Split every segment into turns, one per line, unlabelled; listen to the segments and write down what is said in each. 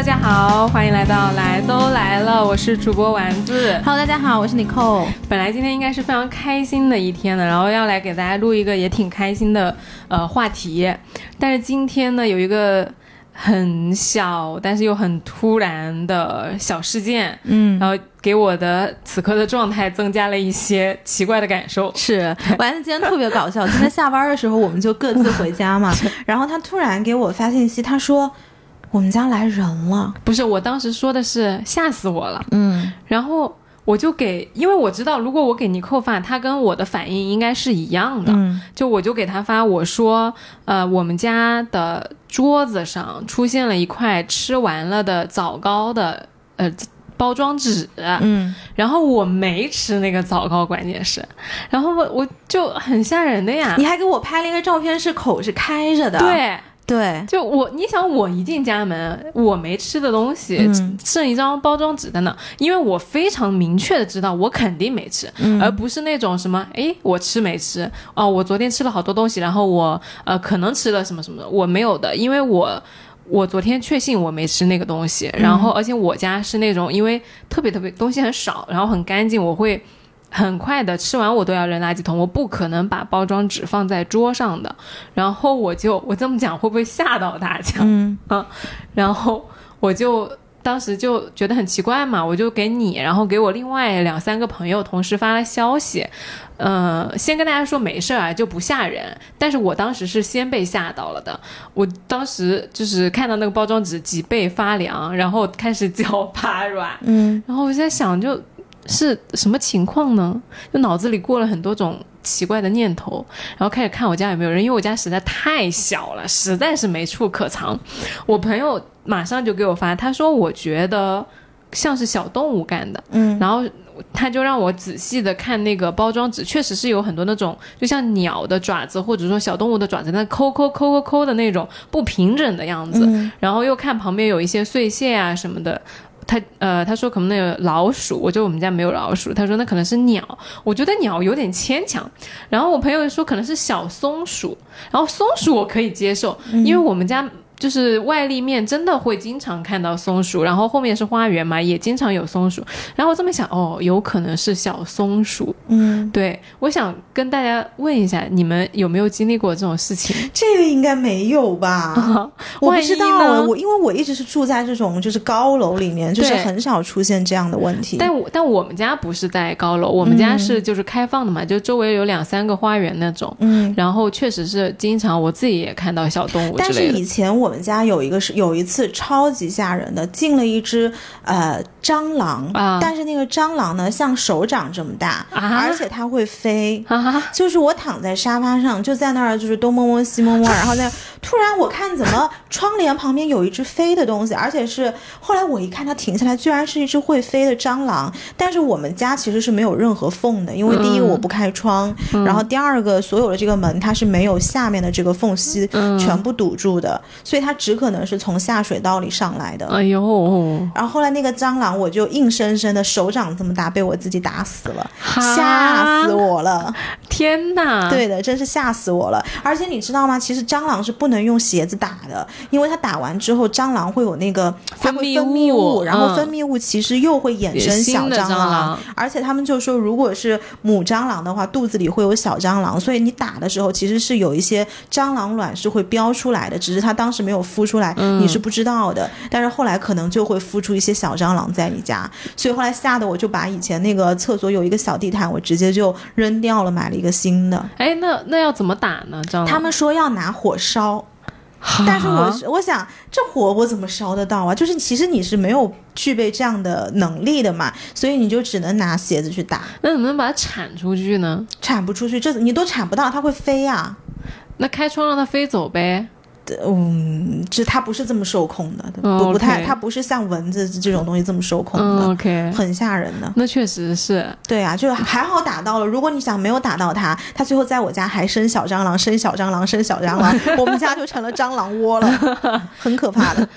大家好，欢迎来到来都来了，我是主播丸子。
Hello，大家好，我是 Nicole。
本来今天应该是非常开心的一天的，然后要来给大家录一个也挺开心的呃话题，但是今天呢有一个很小但是又很突然的小事件，
嗯，
然后给我的此刻的状态增加了一些奇怪的感受。
是丸子今天特别搞笑。今天下班的时候，我们就各自回家嘛，然后他突然给我发信息，他说我们家来人了。
不是，我当时说的是吓死我了，
嗯。
然后我就给，因为我知道如果我给尼寇发，他跟我的反应应该是一样的，
嗯。
就我就给他发，我说，呃，我们家的桌子上出现了一块吃完了的枣糕的呃包装纸，
嗯，
然后我没吃那个枣糕，关键是，然后我我就很吓人的呀，
你还给我拍了一个照片，是口是开着的。
对。
对，
就我，你想我一进家门，我没吃的东西，
嗯
剩一张包装纸在那，因为我非常明确的知道我肯定没吃，
嗯
而不是那种什么，诶，我吃没吃？哦，我昨天吃了好多东西，然后我呃可能吃了什么什么的，我没有的，因为我。我昨天确信我没吃那个东西，然后而且我家是那种因为特别特别东西很少，然后很干净，我会很快的吃完我都要扔垃圾桶，我不可能把包装纸放在桌上的。然后我就我这么讲会不会吓到大家？
嗯啊
然后我就当时就觉得很奇怪嘛，我就给你，然后给我另外两三个朋友同时发了消息，呃，先跟大家说没事儿啊，就不吓人。但是我当时是先被吓到了的，我当时就是看到那个包装纸脊背发凉，然后开始脚 发软，
嗯
然后我就在想，就是什么情况呢？就脑子里过了很多种奇怪的念头，然后开始看我家有没有人，因为我家实在太小了，实在是没处可藏。我朋友马上就给我发，他说我觉得像是小动物干的，
嗯
然后。他就让我仔细的看那个包装纸，确实是有很多那种，就像鸟的爪子或者说小动物的爪子，那抠抠抠抠抠的那种不平整的样子。
嗯
然后又看旁边有一些碎屑啊什么的。他呃，他说可能那个老鼠，我觉得我们家没有老鼠。他说那可能是鸟，我觉得鸟有点牵强。然后我朋友说可能是小松鼠，然后松鼠我可以接受，因为我们家。就是外立面真的会经常看到松鼠，然后后面是花园嘛，也经常有松鼠。然后我这么想，哦，有可能是小松鼠。
嗯，
对，我想跟大家问一下，你们有没有经历过这种事情？
这个应该没有吧？我不知道啊，我因为我一直是住在这种就是高楼里面，就是很少出现这样的问题。
但我但我们家不是在高楼，我们家是就是开放的嘛，就周围有两三个花园那种。
嗯，
然后确实是经常我自己也看到小动物之
但是。以前我们家有一个是有一次超级吓人的，进了一只呃蟑螂，
啊。
但是那个蟑螂呢像手掌这么大，
啊。
而且它会飞。
啊，
就是我躺在沙发上，就在那儿就是东摸摸西摸摸，然后在突然我看怎么窗帘旁边有一只飞的东西，而且是后来我一看它停下来，居然是一只会飞的蟑螂。但是我们家其实是没有任何缝的，因为第一个我不开窗，然后第二个所有的这个门它是没有下面的这个缝隙全部堵住的，所以它只可能是从下水道里上来的。
哎呦，
然后后来那个蟑螂，我就硬生生的手掌这么大，被我自己打死了，吓死我了。
天哪！，
对的，真是吓死我了。而且你知道吗？其实蟑螂是不能用鞋子打的，因为它打完之后，蟑螂会有那个它会
分
分泌
泌物
然后
嗯
分泌物其实又会衍生小
蟑
螂。
螂
而且他们就说，如果是母蟑螂的话，肚子里会有小蟑螂，所以你打的时候其实是有一些蟑螂卵是会飙出来的，只是它当时没有孵出来，你是不知道的。但是后来可能就会孵出一些小蟑螂在你家，所以后来吓得我就把以前那个厕所有一个小地毯，我直接就扔掉了，买了一个新的。
哎，那那要怎么打呢？蟑螂？
他们说要拿火烧，但是我我想这火我怎么烧得到啊？就是其实你是没有具备这样的能力的嘛，所以你就只能拿鞋子去打，
那怎么能把它铲出去呢？
铲不出去，这你都铲不到，它会飞啊。
那开窗让它飞走呗。
嗯，这它不是这么受控的，
哦
不不太它不是像蚊子这种东西这么受控的，很吓人的。
那确实是。
对啊，就还好打到了。如果你想没有打到它，它最后在我家还生小蟑螂，生小蟑螂，生小蟑螂，我们家就成了蟑螂窝了，很可怕的。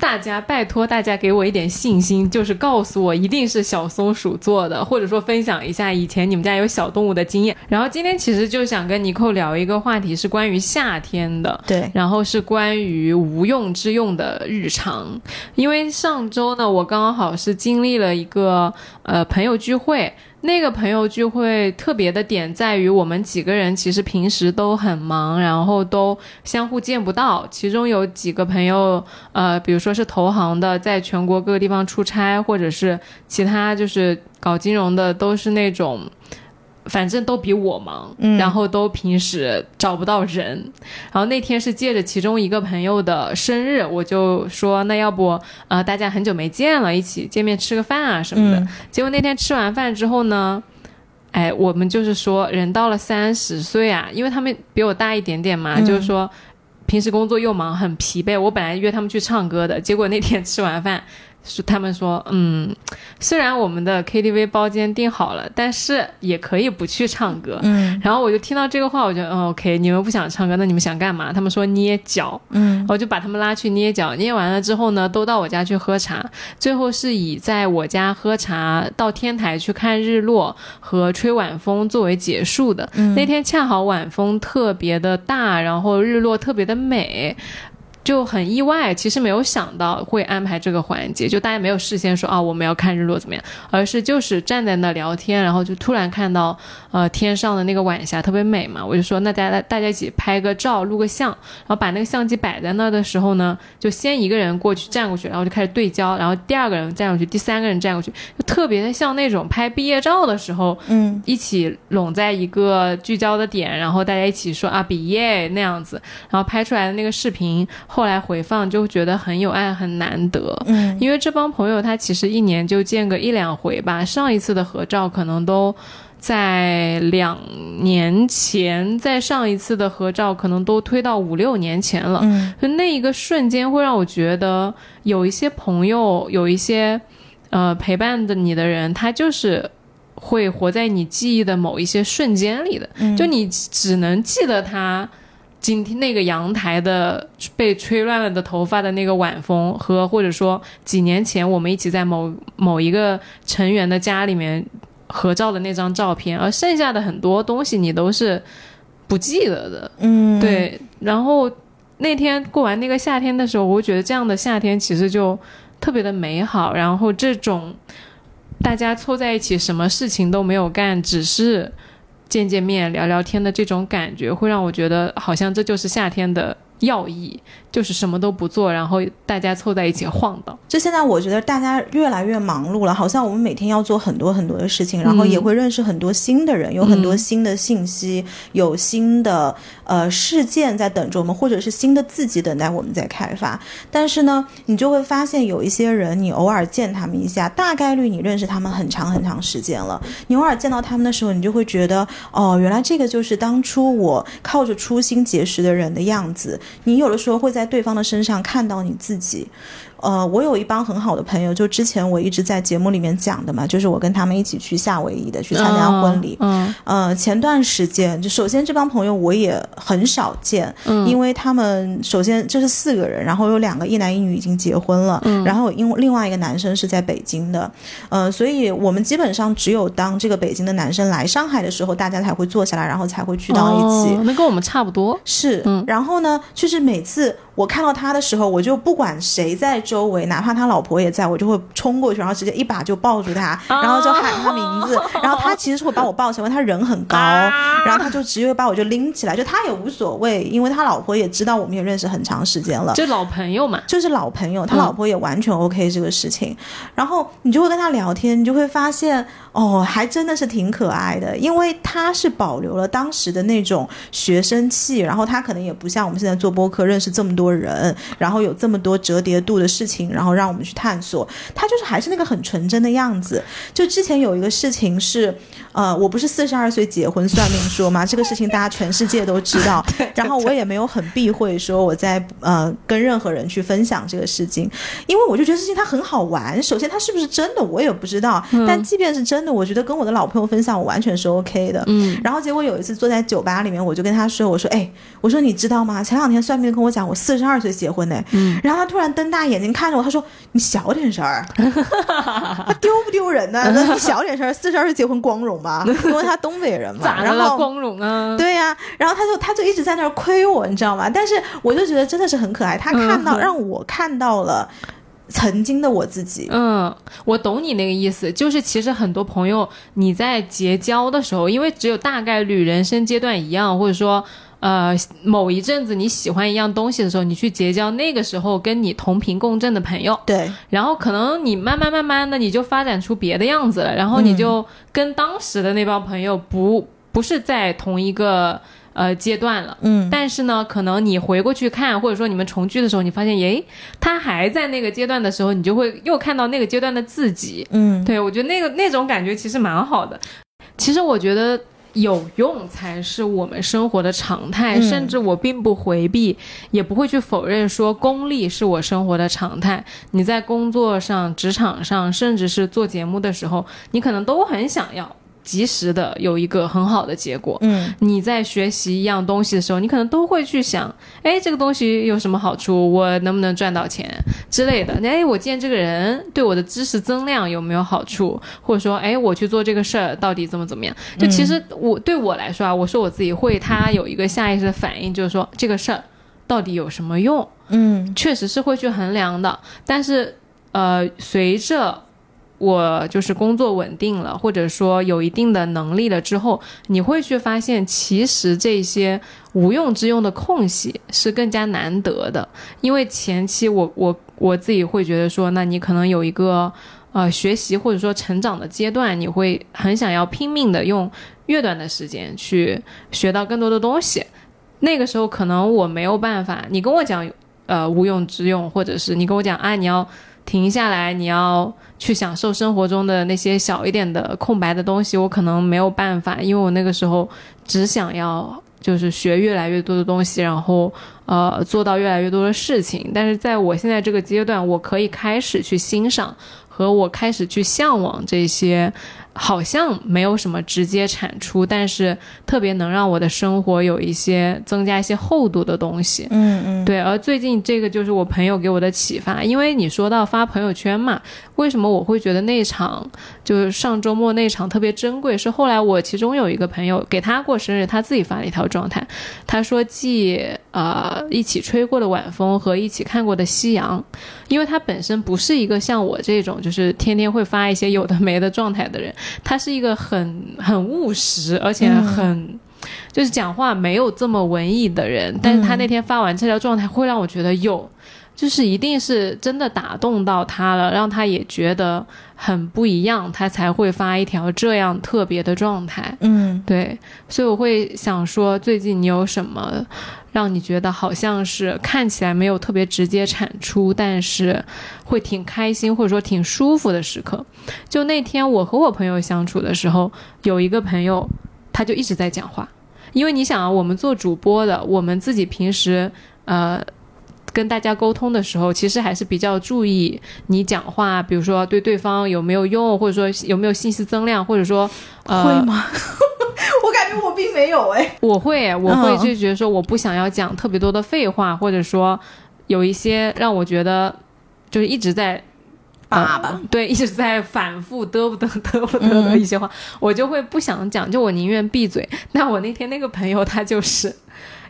大家拜托大家给我一点信心，就是告诉我一定是小松鼠做的，或者说分享一下以前你们家有小动物的经验。然后今天其实就想跟尼寇聊一个话题，是关于夏天的，
对，
然后是关于无用之用的日常。因为上周呢，我刚好是经历了一个呃朋友聚会。那个朋友聚会特别的点在于，我们几个人其实平时都很忙，然后都相互见不到。其中有几个朋友，呃，比如说是投行的，在全国各个地方出差，或者是其他就是搞金融的，都是那种。反正都比我忙，然后都平时找不到人，然后那天是借着其中一个朋友的生日，我就说那要不呃大家很久没见了，一起见面吃个饭啊什么的。结果那天吃完饭之后呢，哎，我们就是说人到了三十岁啊，因为他们比我大一点点嘛，就是说平时工作又忙很疲惫。我本来约他们去唱歌的，结果那天吃完饭。是他们说，嗯，虽然我们的 KTV 包间订好了，但是也可以不去唱歌。
嗯，
然后我就听到这个话，我就嗯，OK，你们不想唱歌，那你们想干嘛？他们说捏脚，
嗯，
我就把他们拉去捏脚。捏完了之后呢，都到我家去喝茶。最后是以在我家喝茶到天台去看日落和吹晚风作为结束的。那天恰好晚风特别的大，然后日落特别的美。就很意外，其实没有想到会安排这个环节，就大家没有事先说啊我们要看日落怎么样，而是就是站在那聊天，然后就突然看到呃天上的那个晚霞特别美嘛，我就说那大家大家一起拍个照录个像，然后把那个相机摆在那的时候呢，就先一个人过去站过去，然后就开始对焦，然后第二个人站过去，第三个人站过去，就特别的像那种拍毕业照的时候，
嗯，
一起拢在一个聚焦的点，然后大家一起说啊毕业那样子，然后拍出来的那个视频。后来回放就觉得很有爱，很难得。
嗯，
因为这帮朋友他其实一年就见个一两回吧。上一次的合照可能都在两年前，在上一次的合照可能都推到五六年前了。
嗯，
就那一个瞬间会让我觉得有一些朋友，有一些呃陪伴的你的人，他就是会活在你记忆的某一些瞬间里的。就你只能记得他。今天那个阳台的被吹乱了的头发的那个晚风，和或者说几年前我们一起在某某一个成员的家里面合照的那张照片，而剩下的很多东西你都是不记得的。
嗯，
对。然后那天过完那个夏天的时候，我觉得这样的夏天其实就特别的美好。然后这种大家凑在一起，什么事情都没有干，只是。见见面、聊聊天的这种感觉，会让我觉得好像这就是夏天的要义。就是什么都不做，然后大家凑在一起晃荡。
就现在，我觉得大家越来越忙碌了，好像我们每天要做很多很多的事情，然后也会认识很多新的人，有很多新的信息，有新的呃事件在等着我们，或者是新的自己等待我们在开发。但是呢，你就会发现有一些人，你偶尔见他们一下，大概率你认识他们很长很长时间了。你偶尔见到他们的时候，你就会觉得，哦，原来这个就是当初我靠着初心结识的人的样子。你有的时候会在。在对方的身上看到你自己。呃，我有一帮很好的朋友，就之前我一直在节目里面讲的嘛，就是我跟他们一起去夏威夷的，去参加婚礼。
嗯，
呃，前段时间就首先这帮朋友我也很少见，嗯，因为他们首先这是四个人，然后有两个一男一女已经结婚了，嗯，然后因为另外一个男生是在北京的，呃，所以我们基本上只有当这个北京的男生来上海的时候，大家才会坐下来，然后才会聚到一起。
那跟我们差不多。
是，嗯，然后呢，就是每次我看到他的时候，我就不管谁在。周围哪怕他老婆也在，我就会冲过去，然后直接一把就抱住他，然后就喊他名字，然后他其实是会把我抱起来，因为他人很高，然后他就直接把我就拎起来，就他也无所谓，因为他老婆也知道我们也认识很长时间了，
就老朋友嘛，
就是老朋友，他老婆也完全 OK 这个事情，然后你就会跟他聊天，你就会发现哦，还真的是挺可爱的，因为他是保留了当时的那种学生气，然后他可能也不像我们现在做播客认识这么多人，然后有这么多折叠度的。事情，然后让我们去探索，他就是还是那个很纯真的样子。就之前有一个事情是，呃，我不是四十二岁结婚算命说吗？这个事情大家全世界都知道。然后我也没有很避讳说我在呃跟任何人去分享这个事情，因为我就觉得事情它很好玩。首先它是不是真的我也不知道，但即便是真的，我觉得跟我的老朋友分享我完全是 OK 的。
嗯。
然后结果有一次坐在酒吧里面，我就跟他说：“我说，哎，我说你知道吗？前两天算命跟我讲，我四十二岁结婚呢。
嗯，
然后他突然瞪大眼睛看着我，他说：“你小点声儿，他丢不丢人呢？那你小点声儿，四十二岁结婚光荣吧？因为他东北人嘛。
咋的了？
然后
光荣啊？
对呀、然后他就他就一直在那儿亏我，你知道吗？但是我就觉得真的是很可爱，他看到、
嗯
让我看到了曾经的我自己。
嗯，我懂你那个意思，就是其实很多朋友你在结交的时候，因为只有大概率人生阶段一样，或者说呃某一阵子你喜欢一样东西的时候，你去结交那个时候跟你同频共振的朋友，
对，
然后可能你慢慢慢慢的你就发展出别的样子了，然后你就跟当时的那帮朋友不不是在同一个呃阶段了。
嗯，
但是呢，可能你回过去看，或者说你们重聚的时候，你发现，诶，他还在那个阶段的时候，你就会又看到那个阶段的自己。
嗯，
对我觉得那个那种感觉其实蛮好的。其实我觉得有用才是我们生活的常态，
嗯
甚至我并不回避，也不会去否认说功利是我生活的常态。你在工作上、职场上，甚至是做节目的时候，你可能都很想要及时的有一个很好的结果。
嗯
你在学习一样东西的时候，你可能都会去想，哎，这个东西有什么好处？我能不能赚到钱之类的？哎，我见这个人对我的知识增量有没有好处？或者说，哎，我去做这个事儿到底怎么怎么样？就其实我、对我来说啊，我说我自己会，他有一个下意识的反应，就是说这个事儿到底有什么用？
嗯
确实是会去衡量的，但是呃，随着我就是工作稳定了，或者说有一定的能力了之后，你会去发现，其实这些无用之用的空隙是更加难得的。因为前期我我我自己会觉得说，那你可能有一个呃学习或者说成长的阶段，你会很想要拼命的用越短的时间去学到更多的东西。那个时候可能我没有办法，你跟我讲呃无用之用，或者是你跟我讲啊你要停下来，你要去享受生活中的那些小一点的空白的东西，我可能没有办法，因为我那个时候只想要就是学越来越多的东西，然后呃做到越来越多的事情。但是在我现在这个阶段，我可以开始去欣赏和我开始去向往这些。好像没有什么直接产出，但是特别能让我的生活有一些增加一些厚度的东西。
嗯嗯，
对，而最近这个就是我朋友给我的启发，因为你说到发朋友圈嘛，为什么我会觉得那场就是上周末那场特别珍贵？是后来我其中有一个朋友给他过生日，他自己发了一条状态，他说记呃一起吹过的晚风和一起看过的夕阳，因为他本身不是一个像我这种就是天天会发一些有的没的状态的人，他是一个很很务实，而且很。就是讲话没有这么文艺的人，但是他那天发完这条状态，会让我觉得有，就是一定是真的打动到他了，让他也觉得很不一样，他才会发一条这样特别的状态。
嗯
对，所以我会想说，最近你有什么让你觉得好像是看起来没有特别直接产出，但是会挺开心或者说挺舒服的时刻？就那天我和我朋友相处的时候，有一个朋友他就一直在讲话，因为你想啊，我们做主播的，我们自己平时呃。跟大家沟通的时候，其实还是比较注意你讲话，比如说对对方有没有用，或者说有没有信息增量，或者说呃，
会吗？我感觉我并没有哎。
我会，我会
嗯
就觉得说我不想要讲特别多的废话，或者说有一些让我觉得就是一直在。
爸爸
呃对，一直在反复嘚不嘚嘚不嘚的一些话，我就会不想讲，就我宁愿闭嘴。那我那天那个朋友他就是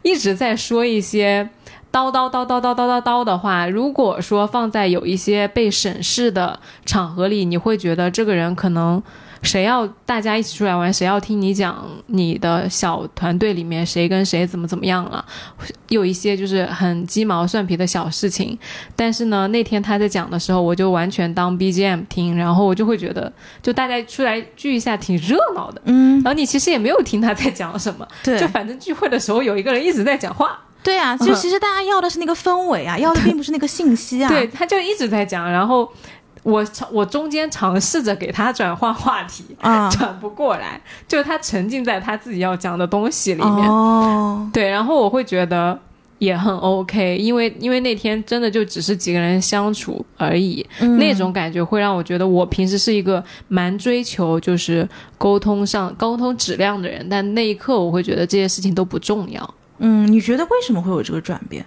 一直在说一些叨叨叨叨叨叨叨叨的话。如果说放在有一些被审视的场合里，你会觉得这个人可能谁要大家一起出来玩，谁要听你讲你的小团队里面谁跟谁怎么怎么样了，有一些就是很鸡毛蒜皮的小事情。但是呢，那天他在讲的时候，我就完全当 BGM 听，然后我就会觉得，就大家出来聚一下挺热闹的。
嗯，
然后你其实也没有听他在讲什么，
对
就反正聚会的时候有一个人一直在讲话，
对啊，就其实大家要的是那个氛围啊，要的并不是那个信息啊。
对，，他就一直在讲，然后我我中间尝试着给他转换话题，
啊，
转不过来，就是他沉浸在他自己要讲的东西里面，
哦，
对，然后我会觉得也很 OK，因为因为那天真的就只是几个人相处而已，
嗯。
那种感觉会让我觉得我平时是一个蛮追求就是沟通上沟通质量的人，但那一刻我会觉得这些事情都不重要。
嗯，你觉得为什么会有这个转变？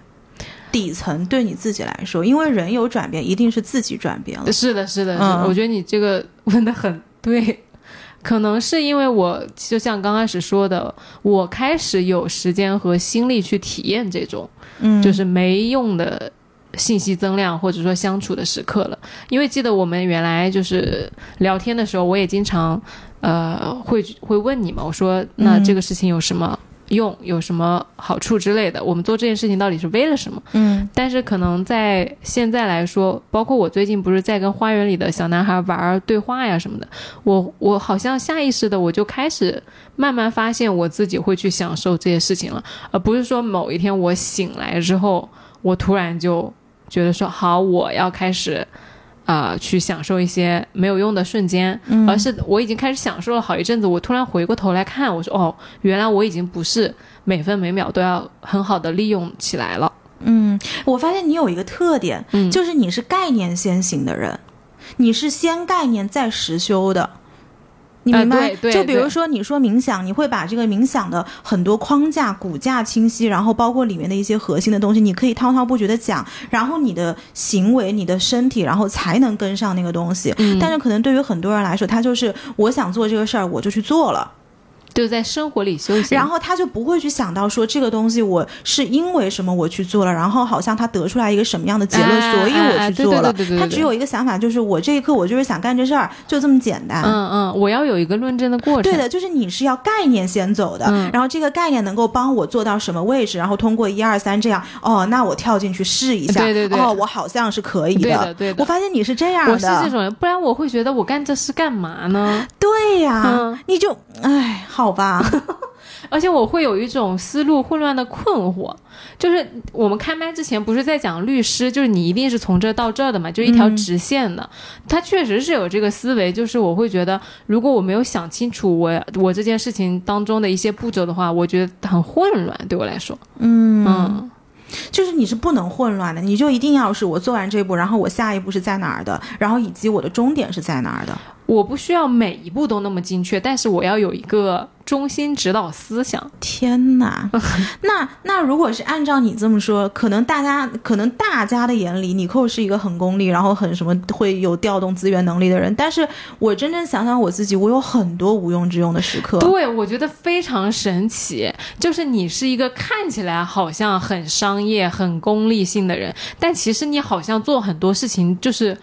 底层对你自己来说，因为人有转变，一定是自己转变了。
是的，是的。
嗯
我觉得你这个 问的很对，可能是因为我就像刚开始说的，我开始有时间和心力去体验这种
嗯，
就是没用的信息增量或者说相处的时刻了。因为记得我们原来就是聊天的时候，我也经常呃会会问你嘛，我说那
嗯
这个事情有什么用，有什么好处之类的，我们做这件事情到底是为了什么？
嗯
但是可能在现在来说，包括我最近不是在跟花园里的小男孩玩对话呀什么的，我我好像下意识的我就开始慢慢发现我自己会去享受这些事情了，而不是说某一天我醒来之后，我突然就觉得说好，我要开始。啊、去享受一些没有用的瞬间，
嗯
而是我已经开始享受了好一阵子。我突然回过头来看，我说哦，原来我已经不是每分每秒都要很好的利用起来了。
嗯，我发现你有一个特点，
嗯
就是你是概念先行的人，你是先概念再实修的。你
啊
明白？就比如说，你说冥想，你会把这个冥想的很多框架、骨架清晰，然后包括里面的一些核心的东西，你可以滔滔不绝的讲，然后你的行为、你的身体，然后才能跟上那个东西。
嗯
但是可能对于很多人来说，他就是我想做这个事儿，我就去做了。
就在生活里修行。
然后他就不会去想到说这个东西我是因为什么我去做了，然后好像他得出来一个什么样的结论，
哎
所以我
哎
去做了。
对对对对对
他只有一个想法，就是我这一刻我就是想干这事儿，就这么简单。
嗯嗯，我要有一个论证的过程。
对的，就是你是要概念先走的，
嗯
然后这个概念能够帮我做到什么位置，然后通过一二三这样，哦，那我跳进去试一下，
对对对
哦，我好像是可以的
对的对的
我发现你是这样的，
我是这种人，不然我会觉得我干这事干嘛呢？
对呀，
嗯
你就哎，好吧，
而且我会有一种思路混乱的困惑，就是我们开麦之前不是在讲律师，就是你一定是从这到这儿的嘛，就一条直线的。他确实是有这个思维，就是我会觉得，如果我没有想清楚我我这件事情当中的一些步骤的话，我觉得很混乱，对我来说。
嗯
嗯
就是你是不能混乱的，你就一定要是我做完这一步，然后我下一步是在哪儿的，然后以及我的终点是在哪儿的。
我不需要每一步都那么精确，但是我要有一个中心指导思想。
天哪，那那如果是按照你这么说，可能大家可能大家的眼里，你寇是一个很功利，然后很什么会有调动资源能力的人。但是我真正想想我自己，我有很多无用之用的时刻。
对，我觉得非常神奇，就是你是一个看起来好像很商业、很功利性的人，但其实你好像做很多事情就是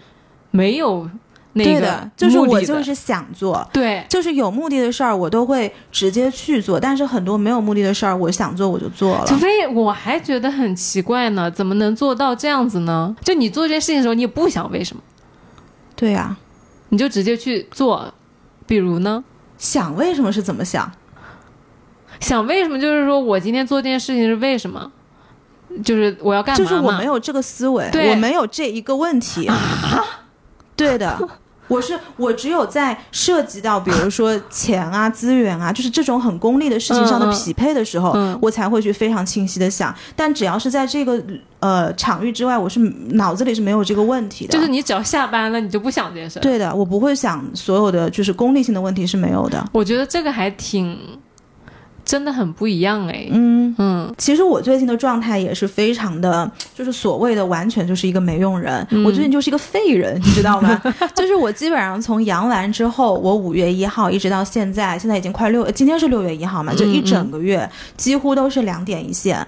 没有那个
对的，就是我就是想做。
对。
就是有目的的事儿，我都会直接去做。但是很多没有目的的事儿，我想做我就做了。
除非我还觉得很奇怪呢，怎么能做到这样子呢？就你做这件事情的时候，你也不想为什么，
对呀、
你就直接去做。比如呢，
想为什么是怎么想？
想为什么就是说我今天做这件事情是为什么？就是我要干嘛
就是我没有这个思维，我没有这一个问题。对的，我是我只有在涉及到比如说钱啊、资源啊，就是这种很功利的事情上的匹配的时候，
嗯
我才会去非常清晰的想。但只要是在这个呃场域之外，我是脑子里是没有这个问题的。
就是你只要下班了，你就不想这件事。，
对的，我不会想所有的就是功利性的问题是没有的。
我觉得这个还挺，真的很不一样哎。
嗯，
嗯
其实我最近的状态也是非常的，就是所谓的完全就是一个没用人。
嗯
我最近就是一个废人，你知道吗？就是我基本上从阳完之后，我五月一号一直到现在，现在已经快六，今天是六月一号嘛，就一整个月几乎都是两点一线。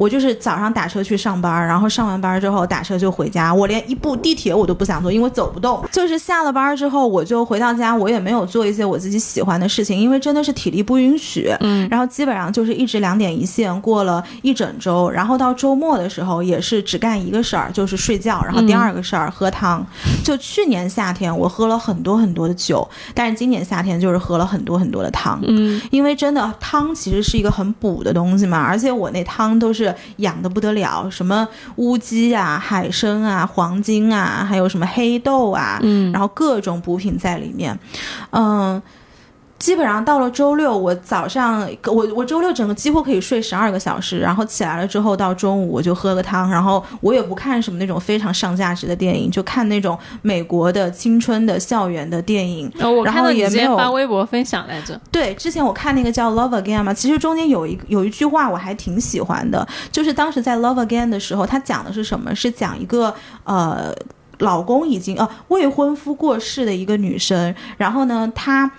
我就是早上打车去上班，然后上完班之后打车就回家，我连一部地铁我都不想坐，因为走不动。就是下了班之后，我就回到家，我也没有做一些我自己喜欢的事情，因为真的是体力不允许。
嗯，
然后基本上就是一直两点一线，过了一整周，然后到周末的时候也是只干一个事儿，就是睡觉，然后第二个事儿、喝汤。就去年夏天我喝了很多很多的酒，但是今年夏天就是喝了很多很多的汤。
嗯，
因为真的汤其实是一个很补的东西嘛，而且我那汤都是养的不得了，什么乌鸡啊、海参啊、黄金啊，还有什么黑豆啊，
嗯
然后各种补品在里面，嗯。基本上到了周六，我早上我我周六整个几乎可以睡十二个小时，然后起来了之后到中午我就喝个汤，然后我也不看什么那种非常上价值的电影，就看那种美国的青春的校园的电影。
哦，我
然后
看到
也没有
前发微博分享来着。
对，之前我看那个叫《Love Again》嘛，其实中间有一有一句话我还挺喜欢的，就是当时在《Love Again》的时候，他讲的是什么？是讲一个呃，老公已经呃未婚夫过世的一个女生，然后呢，她。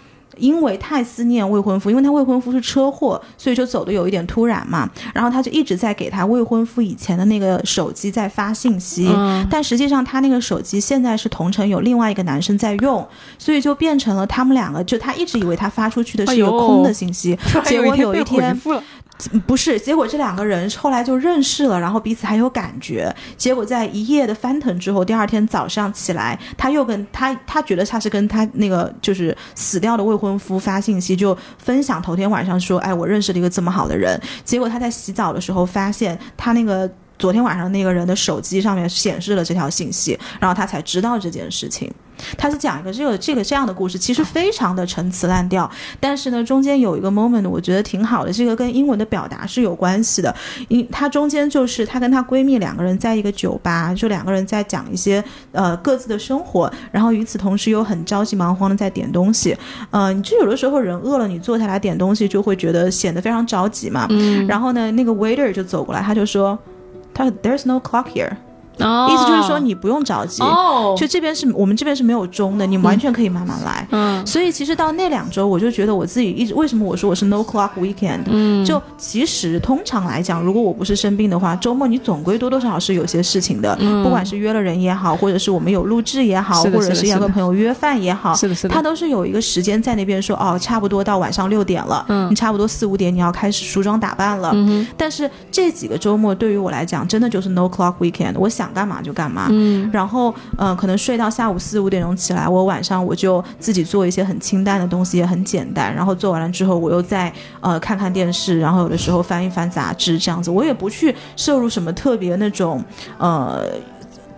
因为太思念未婚夫，因为她未婚夫是车祸，所以就走的有一点突然嘛。然后她就一直在给她未婚夫以前的那个手机在发信息，
嗯
但实际上她那个手机现在是同城有另外一个男生在用，所以就变成了他们两个，就她一直以为她发出去的是一个空的信息，结果有一天不是，结果这两个人后来就认识了，然后彼此还有感觉。结果在一夜的翻腾之后，第二天早上起来，他又跟他，他觉得他是跟他那个就是死掉的未婚夫发信息，就分享头天晚上说，哎，我认识了一个这么好的人。结果他在洗澡的时候发现他那个。昨天晚上那个人的手机上面显示了这条信息，然后他才知道这件事情。他是讲一个这个这个这样的故事，其实非常的陈词滥调，但是呢，中间有一个 moment 我觉得挺好的，这个跟英文的表达是有关系的。因他中间就是她跟她闺蜜两个人在一个酒吧，就两个人在讲一些呃各自的生活，然后与此同时又很着急忙慌的在点东西。呃，你就有的时候人饿了，你坐下来点东西就会觉得显得非常着急嘛。
嗯，
然后呢，那个 waiter 就走过来，他就说。他说 There's no clock here，、
哦，
意思就是说你不用着急，
哦，
就这边是我们这边是没有钟的，你完全可以慢慢来。
嗯。
所以其实到那两周，我就觉得我自己一直为什么我说我是 no clock weekend，、
嗯，
就其实通常来讲，如果我不是生病的话，周末你总归多多少少是有些事情的，
嗯。
不管是约了人也好，或者是我们有录制也好，或者是要跟朋友约饭也好，
是的，是的，
他都是有一个时间在那边说哦，差不多到晚上六点了，
嗯。
你差不多四五点你要开始梳妆打扮了。
嗯
但是这几个周末对于我来讲，真的就是 no clock weekend，我想干嘛就干嘛。
嗯
然后，呃，可能睡到下午四五点钟起来，我晚上我就自己做一些很清淡的东西，也很简单。然后做完了之后，我又再呃看看电视，然后有的时候翻一翻杂志，这样子。我也不去摄入什么特别那种呃。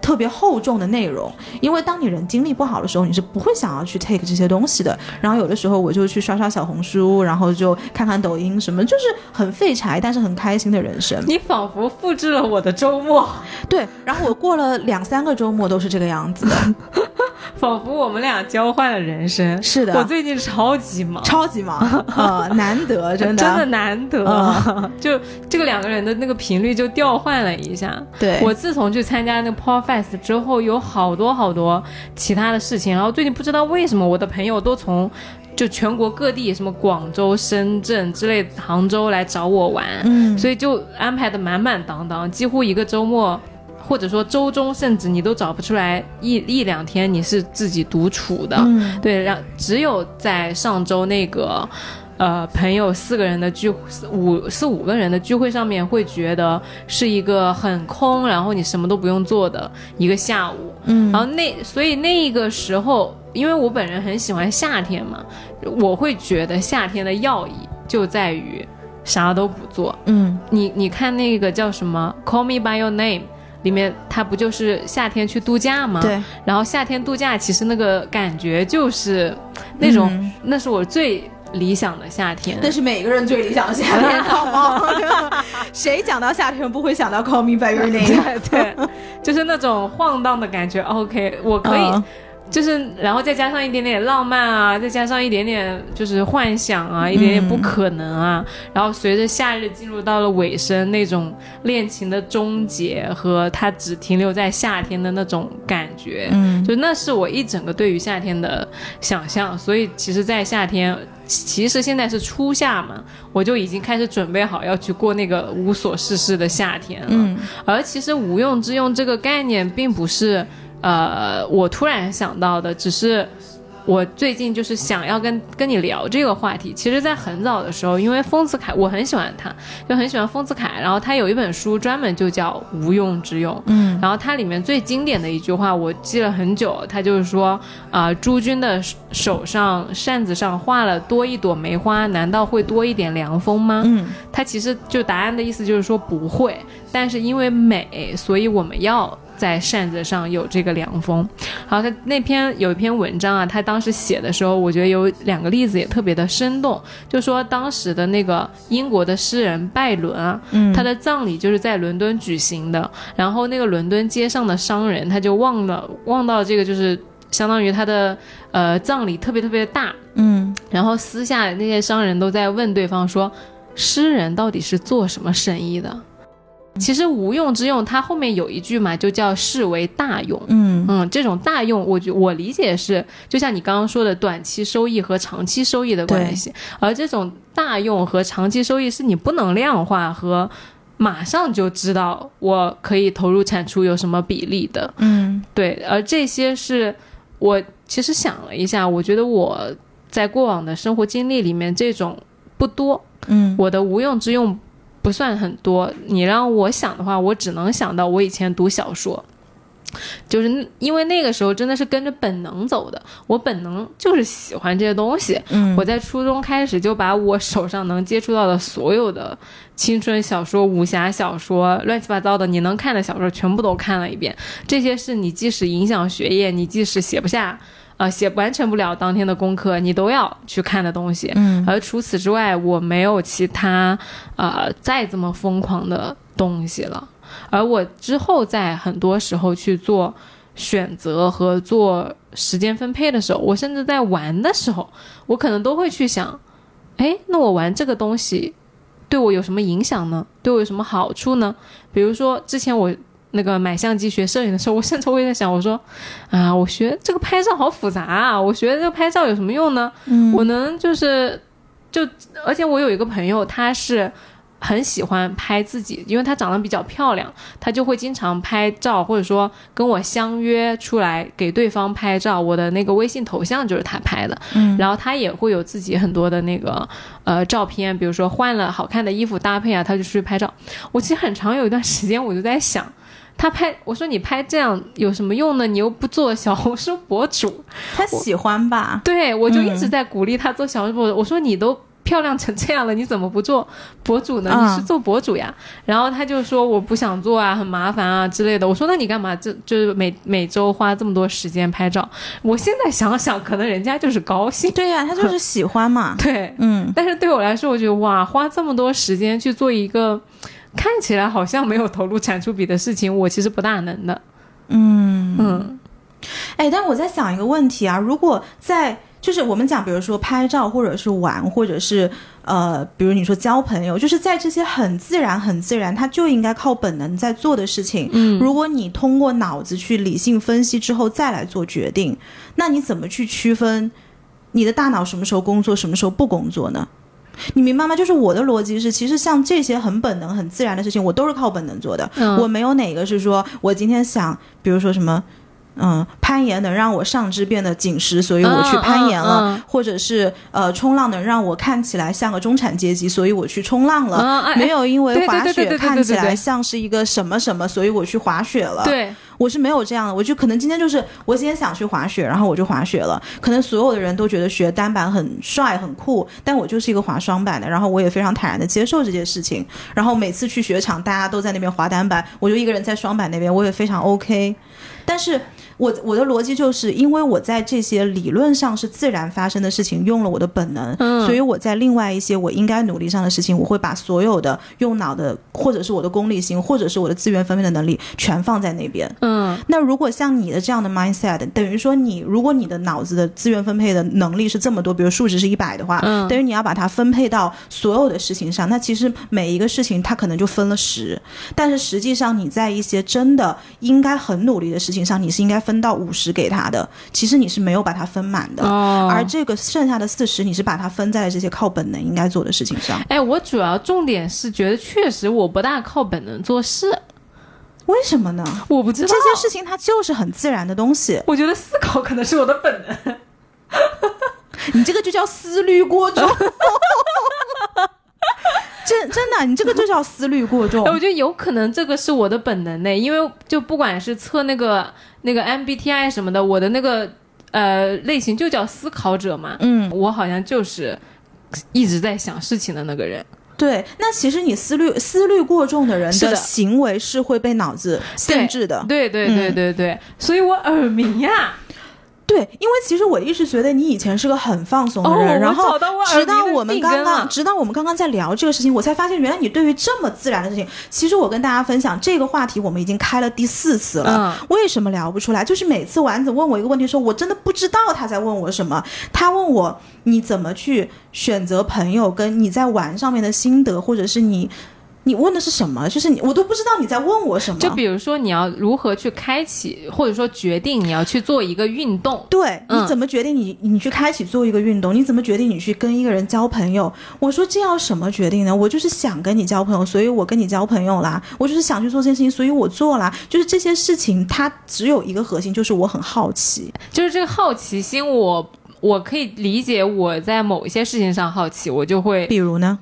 特别厚重的内容，因为当你人精力不好的时候，你是不会想要去 take 这些东西的。然后有的时候我就去刷刷小红书，然后就看看抖音什么，就是很废柴但是很开心的人生。
你仿佛复制了我的周末，
对，然后我过了两三个周末都是这个样子的。
仿佛我们俩交换了人生。
是的，
我最近超级忙，
超级忙，呃，难得，真的，
真的难得，
嗯
就这个两个人的那个频率就调换了一下。
对，
我自从去参加那个 Paul Fest 之后，有好多好多其他的事情，然后最近不知道为什么我的朋友都从就全国各地，什么广州、深圳之类、杭州来找我玩，
嗯，
所以就安排的满满当当，几乎一个周末。或者说周中，甚至你都找不出来一一两天你是自己独处的，
嗯
对，然只有在上周那个，呃，朋友四个人的聚五四五个人的聚会上面，会觉得是一个很空，然后你什么都不用做的一个下午。
嗯，
然后那所以那个时候，因为我本人很喜欢夏天嘛，我会觉得夏天的要义就在于啥都不做。
嗯
你你看那个叫什么《Call Me by Your Name》。里面它不就是夏天去度假吗？
对，
然后夏天度假其实那个感觉就是那种，
嗯
那是我最理想的夏天。
那是每个人最理想的夏天，好吗？谁讲到夏天不会想到 Call Me by Your Name？
对对，就是那种晃荡的感觉。OK，我可以，
嗯
就是然后再加上一点点浪漫啊，再加上一点点就是幻想啊，一点点不可能啊。然后随着夏日进入到了尾声，那种恋情的终结和它只停留在夏天的那种感觉，
嗯
就那是我一整个对于夏天的想象。所以其实，在夏天，其实现在是初夏嘛，我就已经开始准备好要去过那个无所事事的夏天了。
嗯
而其实无用之用这个概念，并不是呃我突然想到的，只是。我最近就是想要跟跟你聊这个话题。其实，在很早的时候，因为丰子恺，我很喜欢他，就很喜欢丰子恺。然后他有一本书专门就叫《无用之用》，
嗯
然后它里面最经典的一句话，我记了很久。他就是说，啊、诸君的手上扇子上画了多一朵梅花，难道会多一点凉风吗？
嗯
他其实就答案的意思就是说不会，但是因为美，所以我们要在扇子上有这个凉风。好他那篇有一篇文章啊，他当时写的时候，我觉得有两个例子也特别的生动，就说当时的那个英国的诗人拜伦啊，
嗯
他的葬礼就是在伦敦举行的，然后那个伦敦街上的商人他就望了望到这个就是相当于他的呃葬礼特别特别大，
嗯
然后私下那些商人都在问对方说，诗人到底是做什么生意的？其实无用之用，它后面有一句嘛，就叫视为大用。
嗯。
嗯，这种大用，我觉我理解是，就像你刚刚说的，短期收益和长期收益的关系，而这种大用和长期收益是你不能量化和马上就知道我可以投入产出有什么比例的。
嗯。
对，而这些是我其实想了一下，我觉得我在过往的生活经历里面这种不多，
嗯。
我的无用之用不算很多。你让我想的话，我只能想到我以前读小说。就是因为那个时候真的是跟着本能走的，我本能就是喜欢这些东西。
嗯
我在初中开始就把我手上能接触到的所有的青春小说、武侠小说、乱七八糟的你能看的小说全部都看了一遍。这些是你即使影响学业，你即使写不下，呃，写完成不了当天的功课，你都要去看的东西。
嗯
而除此之外，我没有其他呃再这么疯狂的东西了。而我之后在很多时候去做选择和做时间分配的时候，我甚至在玩的时候，我可能都会去想，哎，那我玩这个东西对我有什么影响呢？对我有什么好处呢？比如说之前我。那个买相机学摄影的时候，我甚至会在想，我说，啊，我学这个拍照好复杂啊，我学这个拍照有什么用呢？
嗯
我能就是就，而且我有一个朋友，他是很喜欢拍自己，因为她长得比较漂亮，他就会经常拍照，或者说跟我相约出来给对方拍照。我的那个微信头像就是他拍的，
嗯
然后他也会有自己很多的那个呃照片，比如说换了好看的衣服搭配啊，他就出去拍照。我其实很长有一段时间我就在想。他拍，我说你拍这样有什么用呢？你又不做小红书博主，
他喜欢吧？
对我就一
嗯
直在鼓励他做小红书博主。我说你都漂亮成这样了，你怎么不做博主呢？
嗯
你是做博主呀。然后他就说我不想做啊，很麻烦啊之类的。我说那你干嘛这就是每每周花这么多时间拍照？我现在想想，可能人家就是高兴。
对呀、他就是喜欢嘛。
对，
嗯
但是对我来说，我觉得哇，花这么多时间去做一个看起来好像没有投入产出比的事情，我其实不大能的。
嗯
嗯
哎，但我在想一个问题啊，如果在就是我们讲，比如说拍照，或者是玩，或者是呃，比如你说交朋友，就是在这些很自然、很自然，他就应该靠本能在做的事情。
嗯，
如果你通过脑子去理性分析之后再来做决定，那你怎么去区分你的大脑什么时候工作，什么时候不工作呢？你明白吗？就是我的逻辑是，其实像这些很本能、很自然的事情，我都是靠本能做的。
嗯
我没有哪个是说我今天想，比如说什么。嗯，攀岩能让我上肢变得紧实，所以我去攀岩了；
嗯嗯嗯
或者是呃，冲浪能让我看起来像个中产阶级，所以我去冲浪了。没有因为滑雪看起来像是一个什么什么，所以我去滑雪了。
对，
我是没有这样的，我就可能今天就是我今天想去滑雪，然后我就滑雪了。可能所有的人都觉得学单板很帅很酷，但我就是一个滑双板的，然后我也非常坦然的接受这件事情。然后每次去雪场，大家都在那边滑单板，我就一个人在双板那边，我也非常 OK。但是我我的逻辑就是因为我在这些理论上是自然发生的事情用了我的本能，
嗯
所以我在另外一些我应该努力上的事情，我会把所有的用脑的，或者是我的功利心，或者是我的资源分配的能力全放在那边。
嗯
那如果像你的这样的 mindset，等于说你如果你的脑子的资源分配的能力是这么多，比如数值是一百的话，
嗯
等于你要把它分配到所有的事情上，那其实每一个事情它可能就分了十，但是实际上你在一些真的应该很努力的事情上，你是应该分到五十给他的，其实你是没有把它分满的。
哦，
而这个剩下的四十，你是把它分在了这些靠本能应该做的事情上。
哎，我主要重点是觉得确实我不大靠本能做事，
为什么呢？
我不知道
这件事情它就是很自然的东西，
我觉得思考可能是我的本能。
你这个就叫思虑过重。真真的，你这个就叫思虑过重
哎，。我觉得有可能这个是我的本能呢，因为就不管是测那个那个 MBTI 什么的，我的那个呃类型就叫思考者嘛，
嗯，
我好像就是一直在想事情的那个人。
对，那其实你思虑思虑过重的人
的
行为是会被脑子限制的。
对对对
嗯
对对，所以我耳鸣呀。
对，因为其实我一直觉得你以前是个很放松的人，
哦
然后直到我们刚刚，直到我们刚刚在聊这个事情，我才发现原来你对于这么自然的事情，其实我跟大家分享这个话题，我们已经开了第四次了。
嗯
为什么聊不出来？就是每次丸子问我一个问题的时候，我真的不知道他在问我什么。他问我你怎么去选择朋友，跟你在玩上面的心得，或者是你。你问的是什么？就是你，我都不知道你在问我什么。
就比如说，你要如何去开启，或者说决定你要去做一个运动。
对，
嗯
你怎么决定你你去开启做一个运动？你怎么决定你去跟一个人交朋友？我说这要什么决定呢？我就是想跟你交朋友，所以我跟你交朋友啦。我就是想去做这件事情，所以我做啦。就是这些事情，它只有一个核心，就是我很好奇。
就是这个好奇心我，我可以理解。我在某一些事情上好奇，我就会
比如呢，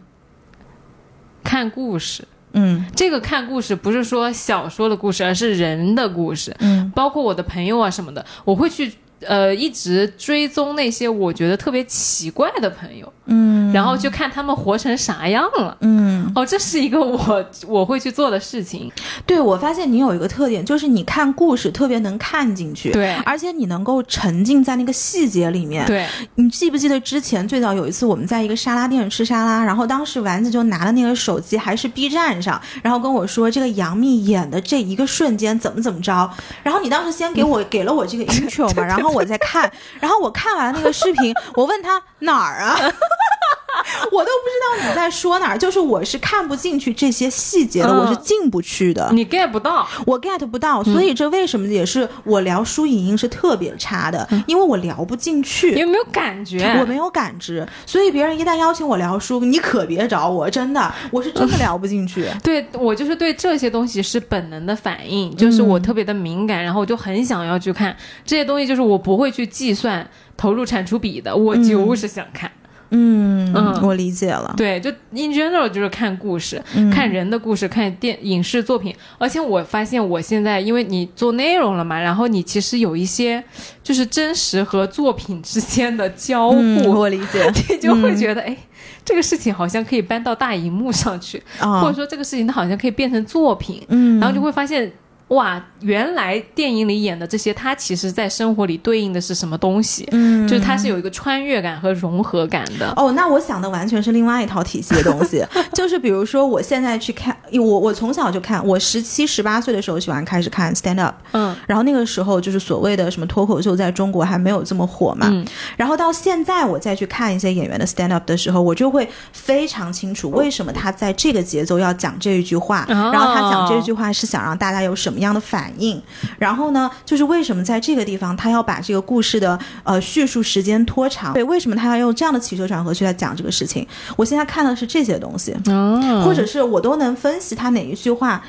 看故事。
嗯。
这个看故事不是说小说的故事，而是人的故事，
嗯。
包括我的朋友啊什么的，我会去呃一直追踪那些我觉得特别奇怪的朋友，
嗯
然后就看他们活成啥样了。
嗯，
哦，这是一个我我会去做的事情。
对我发现你有一个特点，就是你看故事特别能看进去，
对
而且你能够沉浸在那个细节里面。
对，
你记不记得之前最早有一次我们在一个沙拉店吃沙拉，然后当时丸子就拿了那个手机，还是 B 站上，然后跟我说这个杨幂演的这一个瞬间怎么怎么着，然后你当时先给我 给了我这个 intro 嘛，然后我在看，然后我看完那个视频，我问他哪儿啊？我都不知道你在说哪儿，就是我是看不进去这些细节的，
嗯
我是进不去的。
你 get 不到。
我 get 不到，所以这为什么也是我聊书影音是特别差的，因为我聊不进去。
你有没有感觉？
我没有感知，所以别人一旦邀请我聊书，你可别找我，真的，我是真的聊不进去。
对我就是对这些东西是本能的反应，就是我特别的敏感，然后我就很想要去看这些东西，就是我不会去计算投入产出比的，我就是想看。
嗯
嗯。
我理解了。
对，就 in general 就是看故事，
嗯。
看人的故事，看电影视作品。而且我发现我现在，因为你做内容了嘛，然后你其实有一些就是真实和作品之间的交互，
嗯，我理解。
你就会觉得，哎、这个事情好像可以搬到大荧幕上去，
啊，
或者说这个事情它好像可以变成作品，
嗯，
然后就会发现。哇，原来电影里演的这些，它其实在生活里对应的是什么东西？
嗯，
就是它是有一个穿越感和融合感的。
哦，那我想的完全是另外一套体系的东西，就是比如说我现在去看，我我从小就看，我十七十八岁的时候喜欢开始看 stand up，
嗯。
然后那个时候就是所谓的什么脱口秀在中国还没有这么火嘛，
嗯。
然后到现在我再去看一些演员的 stand up 的时候，我就会非常清楚为什么他在这个节奏要讲这一句话，
哦。
然后他讲这句话是想让大家有什么样的反应，然后呢，就是为什么在这个地方他要把这个故事的呃叙述时间拖长，对，为什么他要用这样的起承转合去来讲这个事情？我现在看的是这些东西，
哦
或者是我都能分析他哪一句话。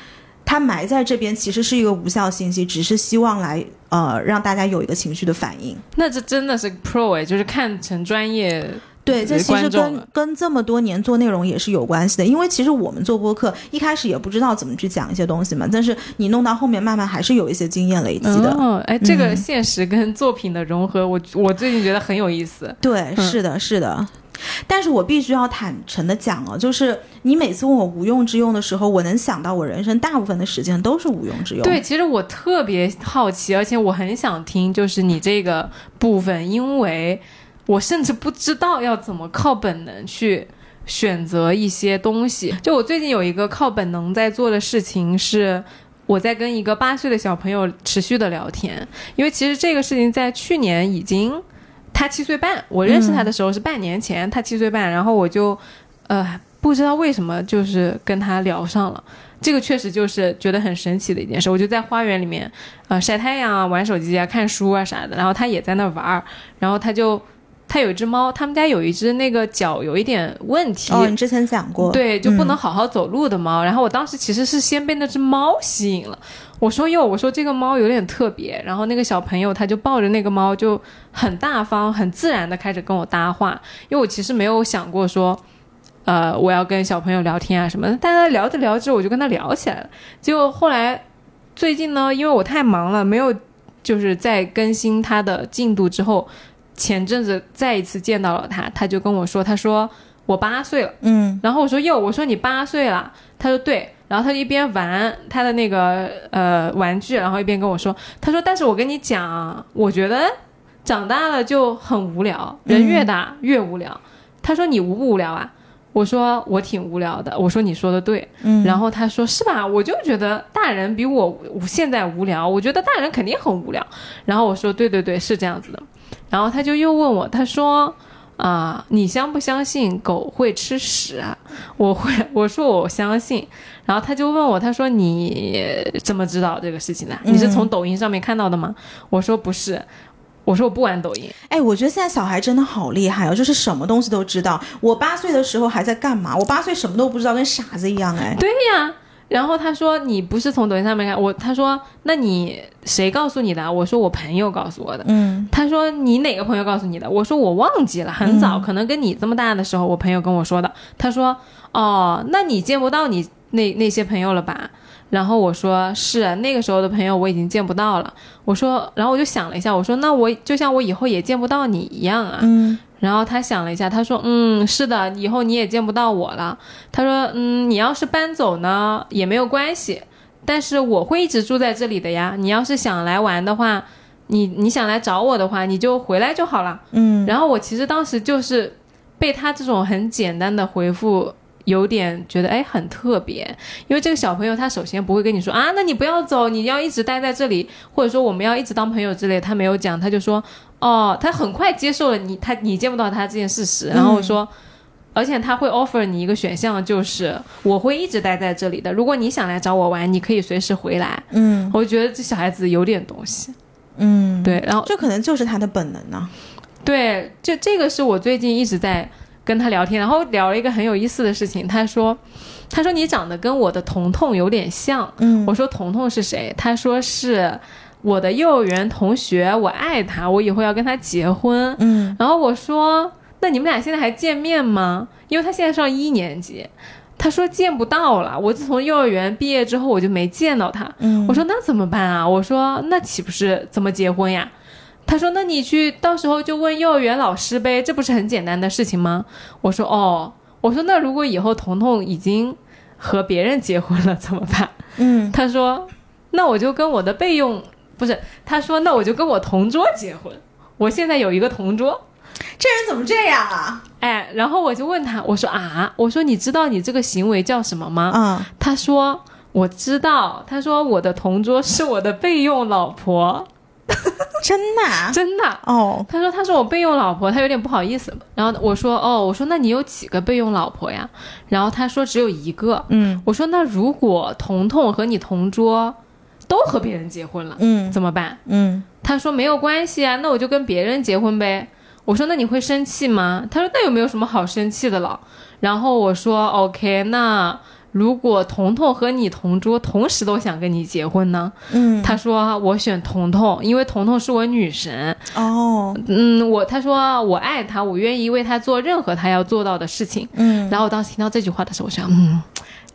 他埋在这边其实是一个无效信息，只是希望来呃让大家有一个情绪的反应。
那这真的是 pro 哎，就是看成专业。
对，这其实跟跟这么多年做内容也是有关系的，因为其实我们做播客一开始也不知道怎么去讲一些东西嘛，但是你弄到后面，慢慢还是有一些经验累积的。
哦，哎，这个
嗯
现实跟作品的融合，我我最近觉得很有意思。
对，
嗯
是的，是的。但是我必须要坦诚的讲哦，就是你每次问我无用之用的时候，我能想到我人生大部分的时间都是无用之用。
对，，其实我特别好奇，而且我很想听，就是你这个部分，因为我甚至不知道要怎么靠本能去选择一些东西。就我最近有一个靠本能在做的事情是。我在跟一个八岁的小朋友持续的聊天，因为其实这个事情在去年已经，他七岁半，我认识他的时候是半年前，他七岁半，然后我就，呃，不知道为什么就是跟他聊上了。这个确实就是觉得很神奇的一件事。我就在花园里面，呃，晒太阳啊，玩手机啊，看书啊啥的。然后他也在那玩儿，然后他就他有一只猫，他们家有一只那个脚有一点问题，
哦，你之前讲过，
对，就不能
嗯
好好走路的猫。然后我当时其实是先被那只猫吸引了。我说哟，我说这个猫有点特别。然后那个小朋友他就抱着那个猫，就很大方、很自然的开始跟我搭话。因为我其实没有想过说，呃，我要跟小朋友聊天啊什么的。但是聊着聊着，我就跟他聊起来了。结果后来最近呢，因为我太忙了，没有就是在更新他的进度之后，前阵子再一次见到了他，他就跟我说，他说我八岁了。
嗯
然后我说哟，我说你八岁了，他说对，然后他就一边玩他的那个呃玩具，然后一边跟我说，他说但是我跟你讲，我觉得长大了就很无聊，人越大越无聊。他说你无不无聊啊？我说我挺无聊的。我说你说的对。
嗯，
然后他说是吧？我就觉得大人比我现在无聊，我觉得大人肯定很无聊。然后我说对对对，是这样子的。然后他就又问我，他说啊、你相不相信狗会吃屎啊？我会，我说我相信。然后他就问我，他说你怎么知道这个事情的？你是从抖音上面看到的吗？我说不是。我说我不玩抖音，
哎，我觉得现在小孩真的好厉害哦，就是什么东西都知道。我八岁的时候还在干嘛？我八岁什么都不知道，跟傻子一样哎。
对呀。然后他说你不是从抖音上面看我，他说那你谁告诉你的？我说我朋友告诉我的。
嗯
他说你哪个朋友告诉你的？我说我忘记了，很早，可能跟你这么大的时候，我朋友跟我说的。他说哦，那你见不到你那那些朋友了吧？然后我说是那个时候的朋友我已经见不到了。我说，然后我就想了一下，我说那我就像我以后也见不到你一样啊。
嗯
然后他想了一下，他说：“嗯，是的，以后你也见不到我了。”他说：“嗯，你要是搬走呢也没有关系，但是我会一直住在这里的呀。你要是想来玩的话，你你想来找我的话，你就回来就好了。”
嗯
然后我其实当时就是被他这种很简单的回复。有点觉得哎很特别，因为这个小朋友他首先不会跟你说啊，那你不要走，你要一直待在这里，或者说我们要一直当朋友之类，他没有讲，他就说哦，他很快接受了你他你见不到他这件事实，然后说，而且他会 offer 你一个选项，就是我会一直待在这里的，如果你想来找我玩，你可以随时回来。
嗯。
我觉得这小孩子有点东西，
嗯，
对，然后
这可能就是他的本能呢。
对，就这个是我最近一直在跟他聊天，然后聊了一个很有意思的事情。他说，他说你长得跟我的彤彤有点像。
嗯
我说彤彤是谁？他说是我的幼儿园同学，我爱他，我以后要跟他结婚。
嗯
然后我说，那你们俩现在还见面吗？因为他现在上一年级。他说见不到了，我自从幼儿园毕业之后我就没见到他。
嗯
我说那怎么办啊？我说那岂不是怎么结婚呀？他说那你去到时候就问幼儿园老师呗，这不是很简单的事情吗？我说哦，我说那如果以后彤彤已经和别人结婚了怎么办？
嗯
他说那我就跟我的备用不是，他说那我就跟我同桌结婚。我现在有一个同桌，
这人怎么这样啊？
哎，然后我就问他，我说啊，我说你知道你这个行为叫什么吗？
啊
他说我知道，他说我的同桌是我的备用老婆，
真的啊？
真的。
哦，
他说他是我备用老婆，他有点不好意思。然后我说哦，我说那你有几个备用老婆呀？然后他说只有一个。
嗯
我说那如果彤彤和你同桌都和别人结婚了，
嗯
怎么办？
嗯
他说没有关系啊，那我就跟别人结婚呗。我说那你会生气吗？他说那有没有什么好生气的了？然后我说 OK，那如果彤彤和你同桌同时都想跟你结婚呢？
嗯，
他说我选彤彤，因为彤彤是我女神。
哦，
嗯，我他说我爱她，我愿意为她做任何她要做到的事情。
嗯
然后我当时听到这句话的时候，我想，嗯，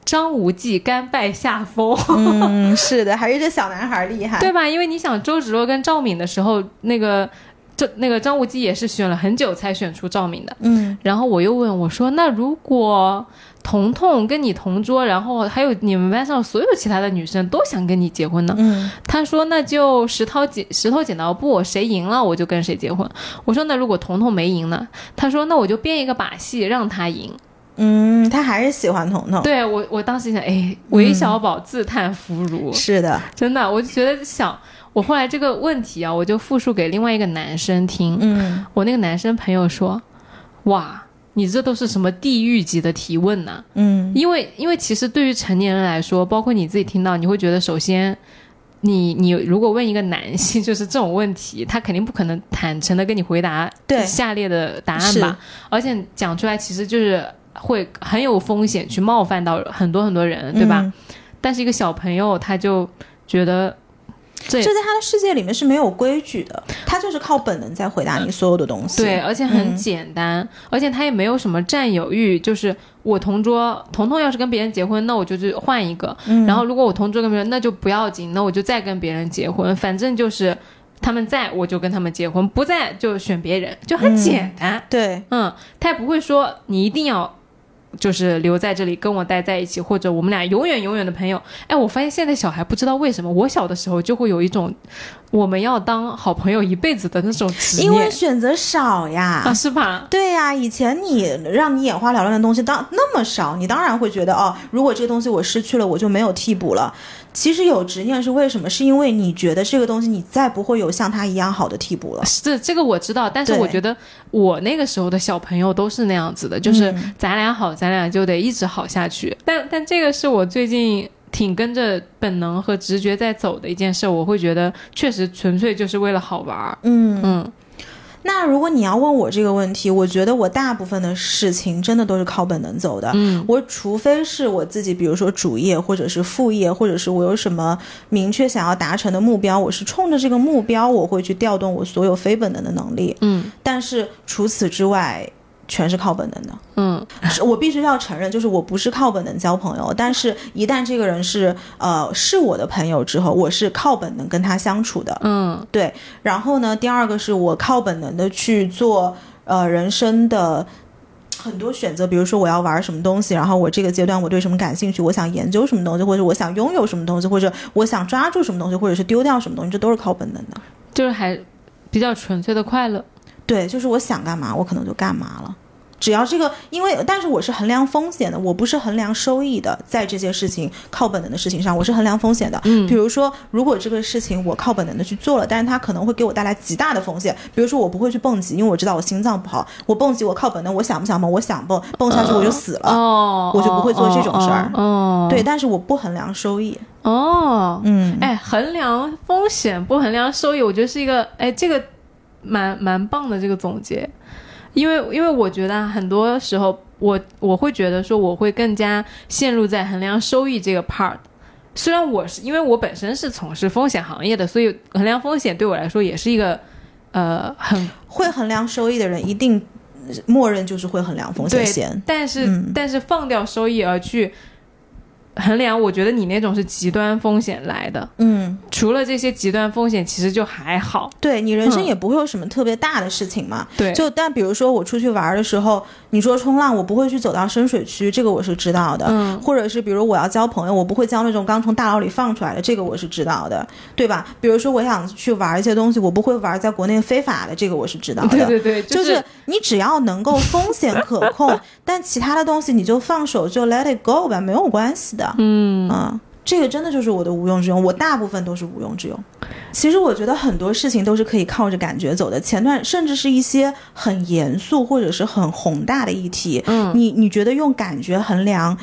张无忌甘拜下风。
嗯，是的，还是这小男孩厉害。
对吧？因为你想周芷若跟赵敏的时候，那个这那个张无忌也是选了很久才选出赵敏的。
嗯
然后我又问我说：“那如果彤彤跟你同桌，然后还有你们班上所有其他的女生都想跟你结婚呢？”
嗯
他说：“那就石头剪石头剪刀布，谁赢了我就跟谁结婚。”我说：“那如果彤彤没赢呢？”他说：“那我就编一个把戏让他赢。
嗯，他还是喜欢彤彤。
对我，我当时想，哎，韦小宝自叹弗如。
是的，
真的，我就觉得想，我后来这个问题啊，我就复述给另外一个男生听。
嗯
我那个男生朋友说：“哇，你这都是什么地狱级的提问呢、
嗯
因为，因为其实对于成年人来说，包括你自己听到，你会觉得，首先，你你如果问一个男性 就是这种问题，他肯定不可能坦诚的跟你回答
对
下列的答案吧，而且讲出来其实就是会很有风险去冒犯到很多很多人，对吧？
嗯
但是一个小朋友他就觉得这
这在他的世界里面是没有规矩的，他就是靠本能在回答你所有的东西。
对，而且很
嗯
简单，而且他也没有什么占有欲。就是我同桌彤彤要是跟别人结婚，那我就去换一个；
嗯
然后如果我同桌跟别人，那就不要紧，那我就再跟别人结婚。反正就是他们在我就跟他们结婚，不在就选别人，就很简单。
对，
嗯，他也不会说你一定要就是留在这里跟我待在一起，或者我们俩永远永远的朋友。哎，我发现现在小孩不知道为什么，我小的时候就会有一种我们要当好朋友一辈子的那种执
因为选择少呀。
啊，是吧？
对呀、以前你让你眼花缭乱的东西当那么少，你当然会觉得哦，如果这个东西我失去了，我就没有替补了。其实有执念是为什么？是因为你觉得这个东西你再不会有像他一样好的替补了。
是这个我知道，但是我觉得我那个时候的小朋友都是那样子的，就是
嗯
咱俩好，咱俩就得一直好下去。但但这个是我最近挺跟着本能和直觉在走的一件事，我会觉得确实纯粹就是为了好玩儿。
嗯，
嗯
那如果你要问我这个问题，我觉得我大部分的事情真的都是靠本能走的。
嗯
我除非是我自己，比如说主业，或者是副业，或者是我有什么明确想要达成的目标，我是冲着这个目标，我会去调动我所有非本能的能力。
嗯
但是除此之外，全是靠本能的。
嗯
是我必须要承认，就是我不是靠本能交朋友，但是一旦这个人是呃是我的朋友之后，我是靠本能跟他相处的。
嗯
对，然后呢，第二个是我靠本能的去做呃人生的。很多选择，比如说我要玩什么东西，然后我这个阶段我对什么感兴趣，我想研究什么东西，或者我想拥有什么东西，或者我想抓住什么东西，或者是丢掉什么东西，这都是靠本能的。
就是还比较纯粹的快乐。
对，就是我想干嘛，我可能就干嘛了。只要这个，因为但是我是衡量风险的，我不是衡量收益的，在这些事情靠本能的事情上，我是衡量风险的。
嗯
比如说，如果这个事情我靠本能的去做了，但是它可能会给我带来极大的风险。比如说，我不会去蹦极，因为我知道我心脏不好，我蹦极我靠本能，我想不想蹦，我想蹦，蹦下去我就死了。
哦，
我就不会做这种事儿
哦，
对，但是我不衡量收益。
哦，
嗯，
哎，衡量风险不衡量收益，我觉得是一个哎，这个蛮蛮棒的这个总结，因为因为我觉得啊很多时候我我会觉得说我会更加陷入在衡量收益这个 part。虽然我是因为我本身是从事风险行业的，所以衡量风险对我来说也是一个呃很
会衡量收益的人，一定默认就是会衡量风险
对。但是、
嗯
但是放掉收益而去衡量，我觉得你那种是极端风险来的。
嗯，
除了这些极端风险，其实就还好。
对你人生
嗯
也不会有什么特别大的事情嘛。
对，
就但比如说我出去玩的时候，你说冲浪，我不会去走到深水区，这个我是知道的。
嗯
或者是比如我要交朋友，我不会交那种刚从大牢里放出来的，这个我是知道的，对吧？比如说我想去玩一些东西，我不会玩在国内非法的，这个我是知道的。
对对对，
就是是你只要能够风险可控，但其他的东西你就放手就 let it go 吧，没有关系的。
嗯
嗯，这个真的就是我的无用之用，我大部分都是无用之用。其实我觉得很多事情都是可以靠着感觉走的，前段甚至是一些很严肃或者是很宏大的议题，
嗯
你你觉得用感觉衡量。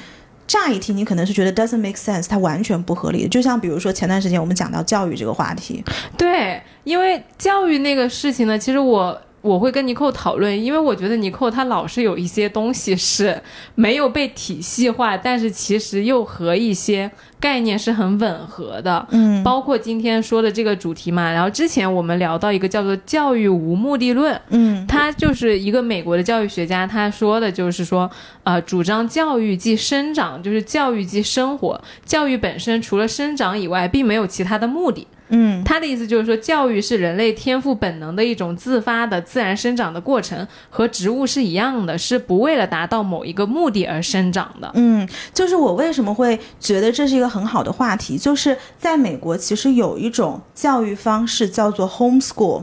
乍一听，你可能是觉得 doesn't make sense，它完全不合理。就像比如说前段时间我们讲到教育这个话题，
对，因为教育那个事情呢，其实我我会跟尼寇讨论，因为我觉得尼寇他老是有一些东西是没有被体系化，但是其实又和一些概念是很吻合的。
嗯
包括今天说的这个主题嘛，然后之前我们聊到一个叫做“教育无目的论”，
嗯
他就是一个美国的教育学家，他说的就是说，呃，主张教育即生长，就是教育即生活，教育本身除了生长以外，并没有其他的目的。
嗯
他的意思就是说，教育是人类天赋本能的一种自发的自然生长的过程，和植物是一样的，是不为了达到某一个目的而生长的。
嗯，就是我为什么会觉得这是一个很好的话题，就是在美国其实有一种教育方式叫做 homeschool。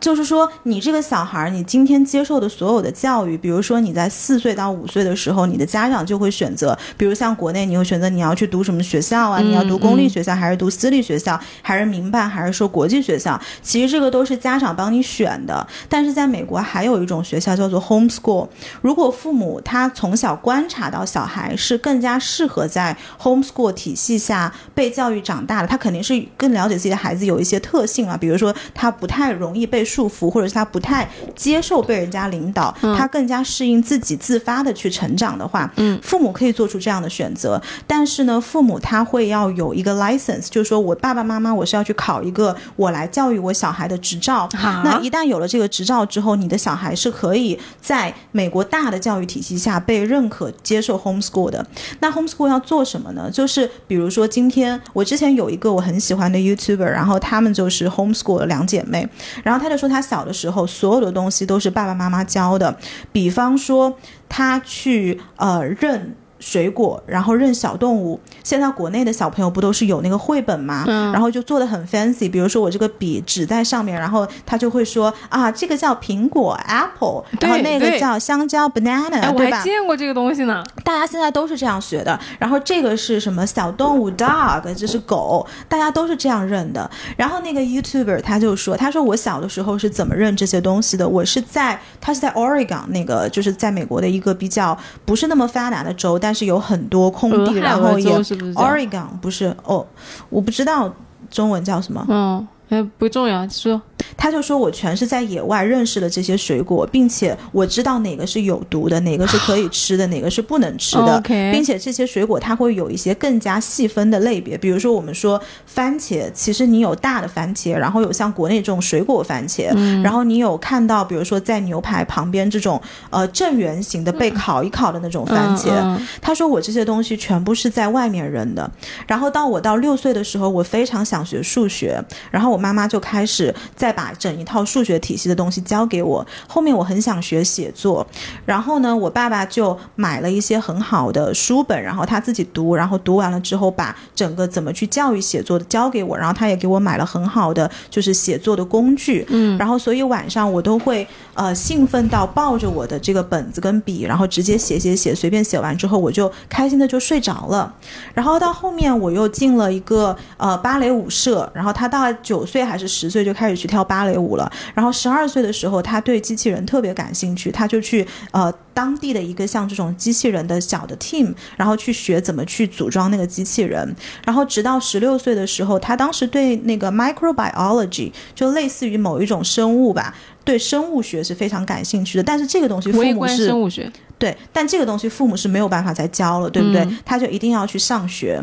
是
就是说，你这个小孩儿，你今天接受的所有的教育，比如说你在四岁到五岁的时候，你的家长就会选择，比如像国内，你会选择你要去读什么学校啊？
嗯
你要读公立学校，还是读私立学校，还是民办，还是说国际学校？其实这个都是家长帮你选的。但是在美国还有一种学校叫做 homeschool，如果父母他从小观察到小孩是更加适合在 homeschool 体系下被教育长大的，他肯定是更了解自己的孩子有一些特性啊，比如说他不太容易被束缚，或者是他不太接受被人家领导，他更加适应自己自发的去成长的话，
嗯，
父母可以做出这样的选择。但是呢，父母他会要有一个 license，就是说我爸爸妈妈我是要去考一个我来教育我小孩的执照。那一旦有了这个执照之后，你的小孩是可以在美国大的教育体系下被认可接受 homeschool 的。那 homeschool 要做什么呢？就是比如说今天我之前有一个我很喜欢的 YouTuber，然后他们就是 homeschool 的两姐妹，然后她就说他小的时候所有的东西都是爸爸妈妈教的，比方说他去呃认。水果，然后认小动物。现在国内的小朋友不都是有那个绘本吗？
嗯
然后就做的很 fancy。比如说我这个笔指在上面，然后他就会说啊，这个叫苹果 apple，然后那个叫香蕉 banana，
哎，我还？见过这个东西呢。
大家现在都是这样学的。然后这个是什么小动物 dog，这是狗，大家都是这样认的。然后那个 YouTuber 他就说，他说我小的时候是怎么认这些东西的？我是在他是在 Oregon 那个就是在美国的一个比较不是那么发达的州，但是有很多空地，然后也 Oregon 不是哦，我不知道中文叫什么。
嗯，哎，不重要，说
他就说我全是在野外认识了这些水果，并且我知道哪个是有毒的，哪个是可以吃的，哪个是不能吃的。并且这些水果它会有一些更加细分的类别，比如说我们说番茄，其实你有大的番茄，然后有像国内这种水果番茄，然后你有看到比如说在牛排旁边这种呃正圆形的被烤一烤的那种番茄，他说我这些东西全部是在外面扔的，然后到我到六岁的时候，我非常想学数学，然后我妈妈就开始再把整一套数学体系的东西教给我。后面我很想学写作，然后呢，我爸爸就买了一些很好的书本，然后他自己读，然后读完了之后把整个怎么去教育写作的教给我，然后他也给我买了很好的就是写作的工具，嗯，然后所以晚上我都会呃兴奋到抱着我的这个本子跟笔，然后直接写写写，随便写完之后我就开心的就睡着了。然后到后面我又进了一个呃芭蕾舞社，然后他大概九岁还是十岁就开始去跳芭蕾舞了。然后十二岁的时候，他对机器人特别感兴趣，他就去呃当地的一个像这种机器人的小的 team，然后去学怎么去组装那个机器人。然后直到十六岁的时候，他当时对那个 microbiology 就类似于某一种生物吧。对生物学是非常感兴趣的，但是这个东西父母是
生物学，
对，但这个东西父母是没有办法再教了，对不对？
嗯
他就一定要去上学。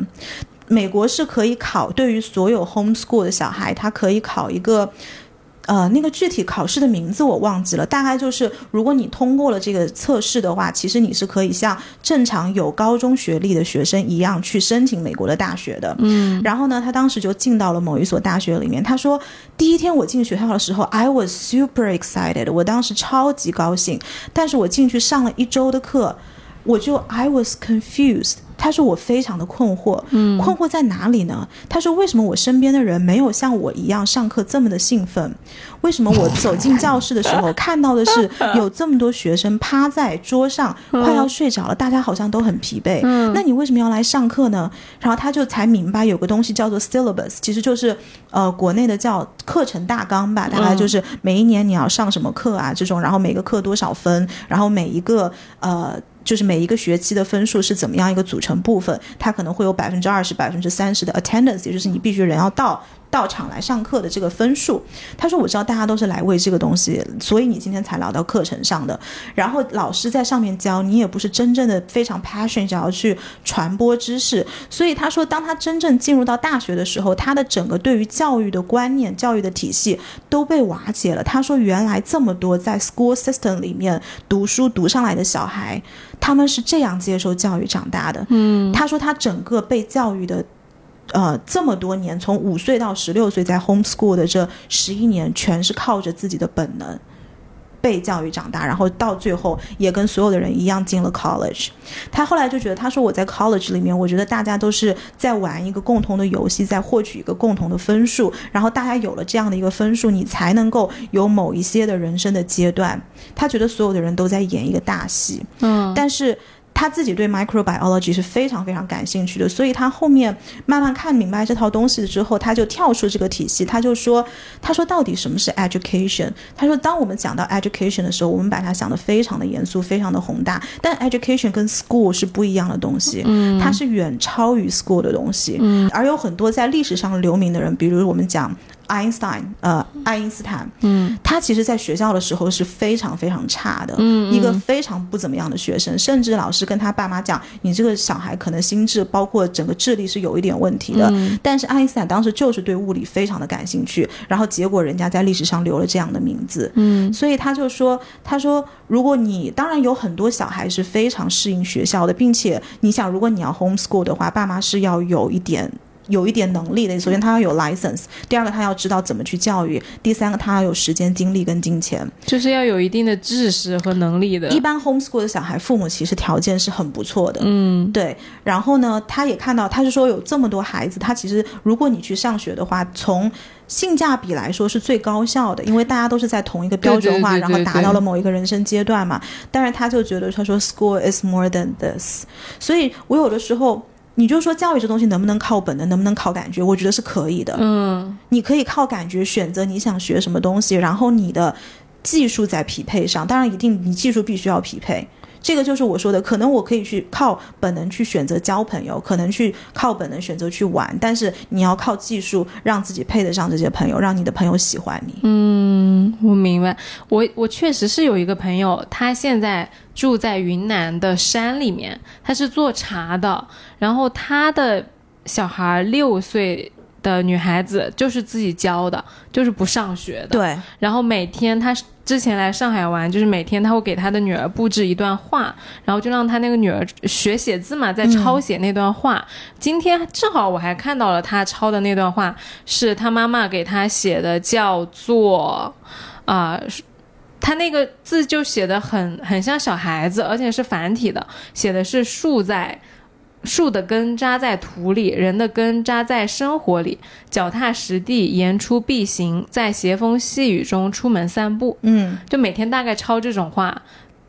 美国是可以考，对于所有 homeschool 的小孩，他可以考一个。呃，那个具体考试的名字我忘记了，大概就是如果你通过了这个测试的话，其实你是可以像正常有高中学历的学生一样去申请美国的大学的。嗯，然后呢，他当时就进到了某一所大学里面。他说，第一天我进学校的时候，I was super excited，我当时超级高兴，但是我进去上了一周的课，我就 I was confused。他说我非常的困惑，嗯，困惑在哪里呢？他说为什么我身边的人没有像我一样上课这么的兴奋？为什么我走进教室的时候 看到的是有这么多学生趴在桌上快要睡着了，大家好像都很疲惫。
嗯
那你为什么要来上课呢？然后他就才明白有个东西叫做 syllabus，其实就是呃国内的叫课程大纲吧，大概就是每一年你要上什么课啊这种，然后每个课多少分，然后每一个呃。就是每一个学期的分数是怎么样一个组成部分，它可能会有百分之二十、百分之三十的 attendance，也就是你必须人要到到场来上课的这个分数。他说：“我知道大家都是来为这个东西，所以你今天才聊到课程上的。然后老师在上面教你，也不是真正的非常 passion 想要去传播知识。所以他说，当他真正进入到大学的时候，他的整个对于教育的观念、教育的体系都被瓦解了。他说，原来这么多在 school system 里面读书读上来的小孩，他们是这样接受教育长大的。嗯，他说他整个被教育的。呃，这么多年，从五岁到十六岁，在 homeschool 的这十一年，全是靠着自己的本能被教育长大，然后到最后也跟所有的人一样进了 college。他后来就觉得，他说我在 college 里面，我觉得大家都是在玩一个共同的游戏，在获取一个共同的分数，然后大家有了这样的一个分数，你才能够有某一些的人生的阶段。他觉得所有的人都在演一个大戏，
嗯，
但是他自己对 microbiology 是非常非常感兴趣的，所以他后面慢慢看明白这套东西之后，他就跳出这个体系，他就说，他说到底什么是 education？他说，当我们讲到 education 的时候，我们把它想得非常的严肃，非常的宏大，但 education 跟 school 是不一样的东西，嗯，它是远超于 school 的东西，嗯，而有很多在历史上留名的人，比如我们讲。爱因斯坦，呃，爱因斯坦，
嗯。
他其实在学校的时候是非常非常差的，
嗯
一个非常不怎么样的学生，甚至老师跟他爸妈讲，你这个小孩可能心智包括整个智力是有一点问题的。
嗯。
但是爱因斯坦当时就是对物理非常的感兴趣，然后结果人家在历史上留了这样的名字，
嗯。
所以他就说，他说，如果你当然有很多小孩是非常适应学校的，并且你想，如果你要 homeschool 的话，爸妈是要有一点。有一点能力的，首先他要有 license，第二个他要知道怎么去教育，第三个他要有时间、精力跟金钱。
就是要有一定的知识和能力的。
一般 homeschool 的小孩，父母其实条件是很不错的，
嗯
对。然后呢，他也看到，他是说有这么多孩子，他其实如果你去上学的话，从性价比来说是最高效的，因为大家都是在同一个标准化，
对对对
然后达到了某一个人生阶段嘛。但是他就觉得，他说 school is more than this，所以我有的时候。你就说教育这东西能不能靠本能，能不能靠感觉？我觉得是可以的。
嗯
你可以靠感觉选择你想学什么东西，然后你的技术在匹配上，当然一定你技术必须要匹配。这个就是我说的，可能我可以去靠本能去选择交朋友，可能去靠本能选择去玩，但是你要靠技术让自己配得上这些朋友，让你的朋友喜欢你。
嗯，我明白。我我确实是有一个朋友，他现在住在云南的山里面，他是做茶的，然后他的小孩六岁。的女孩子就是自己教的，就是不上学的。
对，
然后每天她之前来上海玩，就是每天她会给她的女儿布置一段话，然后就让她那个女儿学写字嘛，在抄写那段话。今天正好我还看到了她抄的那段话，是她妈妈给她写的，叫做啊。他那个字就写的很很像小孩子，而且是繁体的，写的是树在树的根扎在土里，人的根扎在生活里，脚踏实地，言出必行，在斜风细雨中出门散步。
嗯，
就每天大概抄这种话，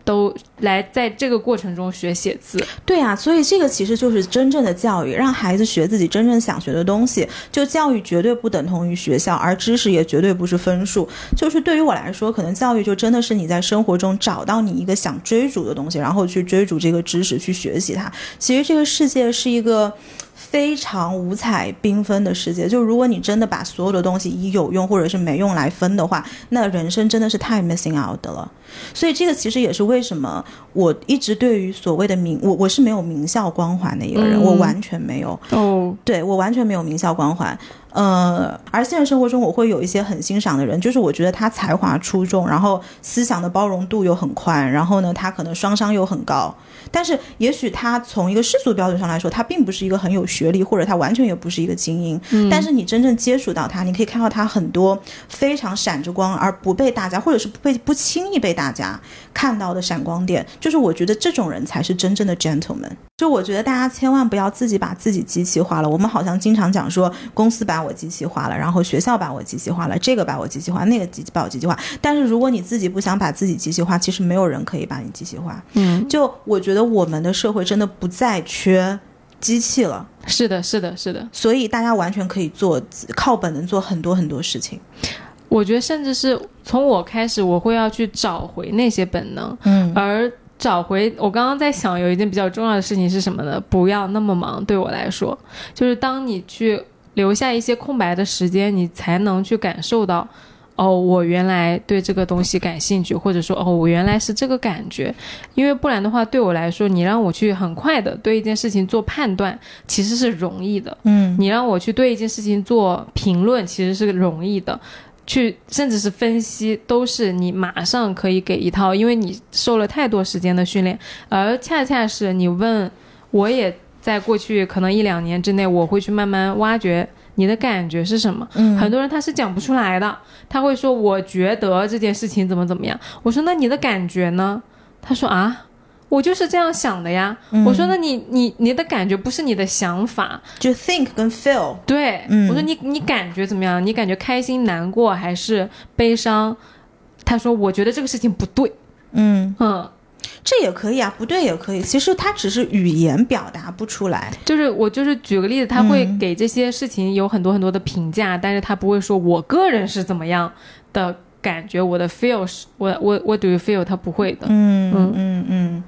都来在这个过程中学写字。
对啊，所以这个其实就是真正的教育，让孩子学自己真正想学的东西。就教育绝对不等同于学校，而知识也绝对不是分数。就是对于我来说，可能教育就真的是你在生活中找到你一个想追逐的东西，然后去追逐这个知识，去学习它。其实这个世界是一个。非常五彩缤纷的世界，就如果你真的把所有的东西以有用或者是没用来分的话，那人生真的是太 missing out 的了。所以这个其实也是为什么我一直对于所谓的名，我我是没有名校光环的一个人，
嗯
我完全没有，
哦，
对我完全没有名校光环。呃，而现实生活中我会有一些很欣赏的人，就是我觉得他才华出众，然后思想的包容度又很宽，然后呢，他可能双商又很高，但是也许他从一个世俗标准上来说，他并不是一个很有学历，或者他完全也不是一个精英。
嗯
但是你真正接触到他，你可以看到他很多非常闪着光，而不被大家，或者是不被不轻易被大家看到的闪光点。就是我觉得这种人才是真正的 gentleman。就我觉得大家千万不要自己把自己机器化了。我们好像经常讲说，公司把我机器化了，然后学校把我机器化了，这个把我机器化，那个机把我机器化。但是如果你自己不想把自己机器化，其实没有人可以把你机器化。
嗯，
就我觉得我们的社会真的不再缺机器了，
是的，是的，是的。
所以大家完全可以做靠本能做很多很多事情。
我觉得，甚至是从我开始，我会要去找回那些本能，
嗯
而找回。我刚刚在想，有一件比较重要的事情是什么呢？不要那么忙。对我来说，就是当你去留下一些空白的时间，你才能去感受到。哦，我原来对这个东西感兴趣，或者说，哦，我原来是这个感觉，因为不然的话，对我来说，你让我去很快的对一件事情做判断，其实是容易的。
嗯
你让我去对一件事情做评论，其实是容易的。去甚至是分析，都是你马上可以给一套，因为你受了太多时间的训练，而恰恰是你问，我也在过去可能一两年之内，我会去慢慢挖掘你的感觉是什么。
嗯
很多人他是讲不出来的，他会说我觉得这件事情怎么怎么样。我说那你的感觉呢？他说啊，我就是这样想的呀。我说那你你你的感觉不是你的想法，
就 think 跟 feel，
对，
嗯
我说你你感觉怎么样？你感觉开心、难过还是悲伤？他说我觉得这个事情不对，
嗯，
嗯，
这也可以啊，不对也可以。其实他只是语言表达不出来。
就是我就是举个例子，他会
嗯
给这些事情有很多很多的评价，但是他不会说我个人是怎么样的感觉，我的 feel 是，我我我 do you feel，他不会的。
嗯嗯嗯嗯。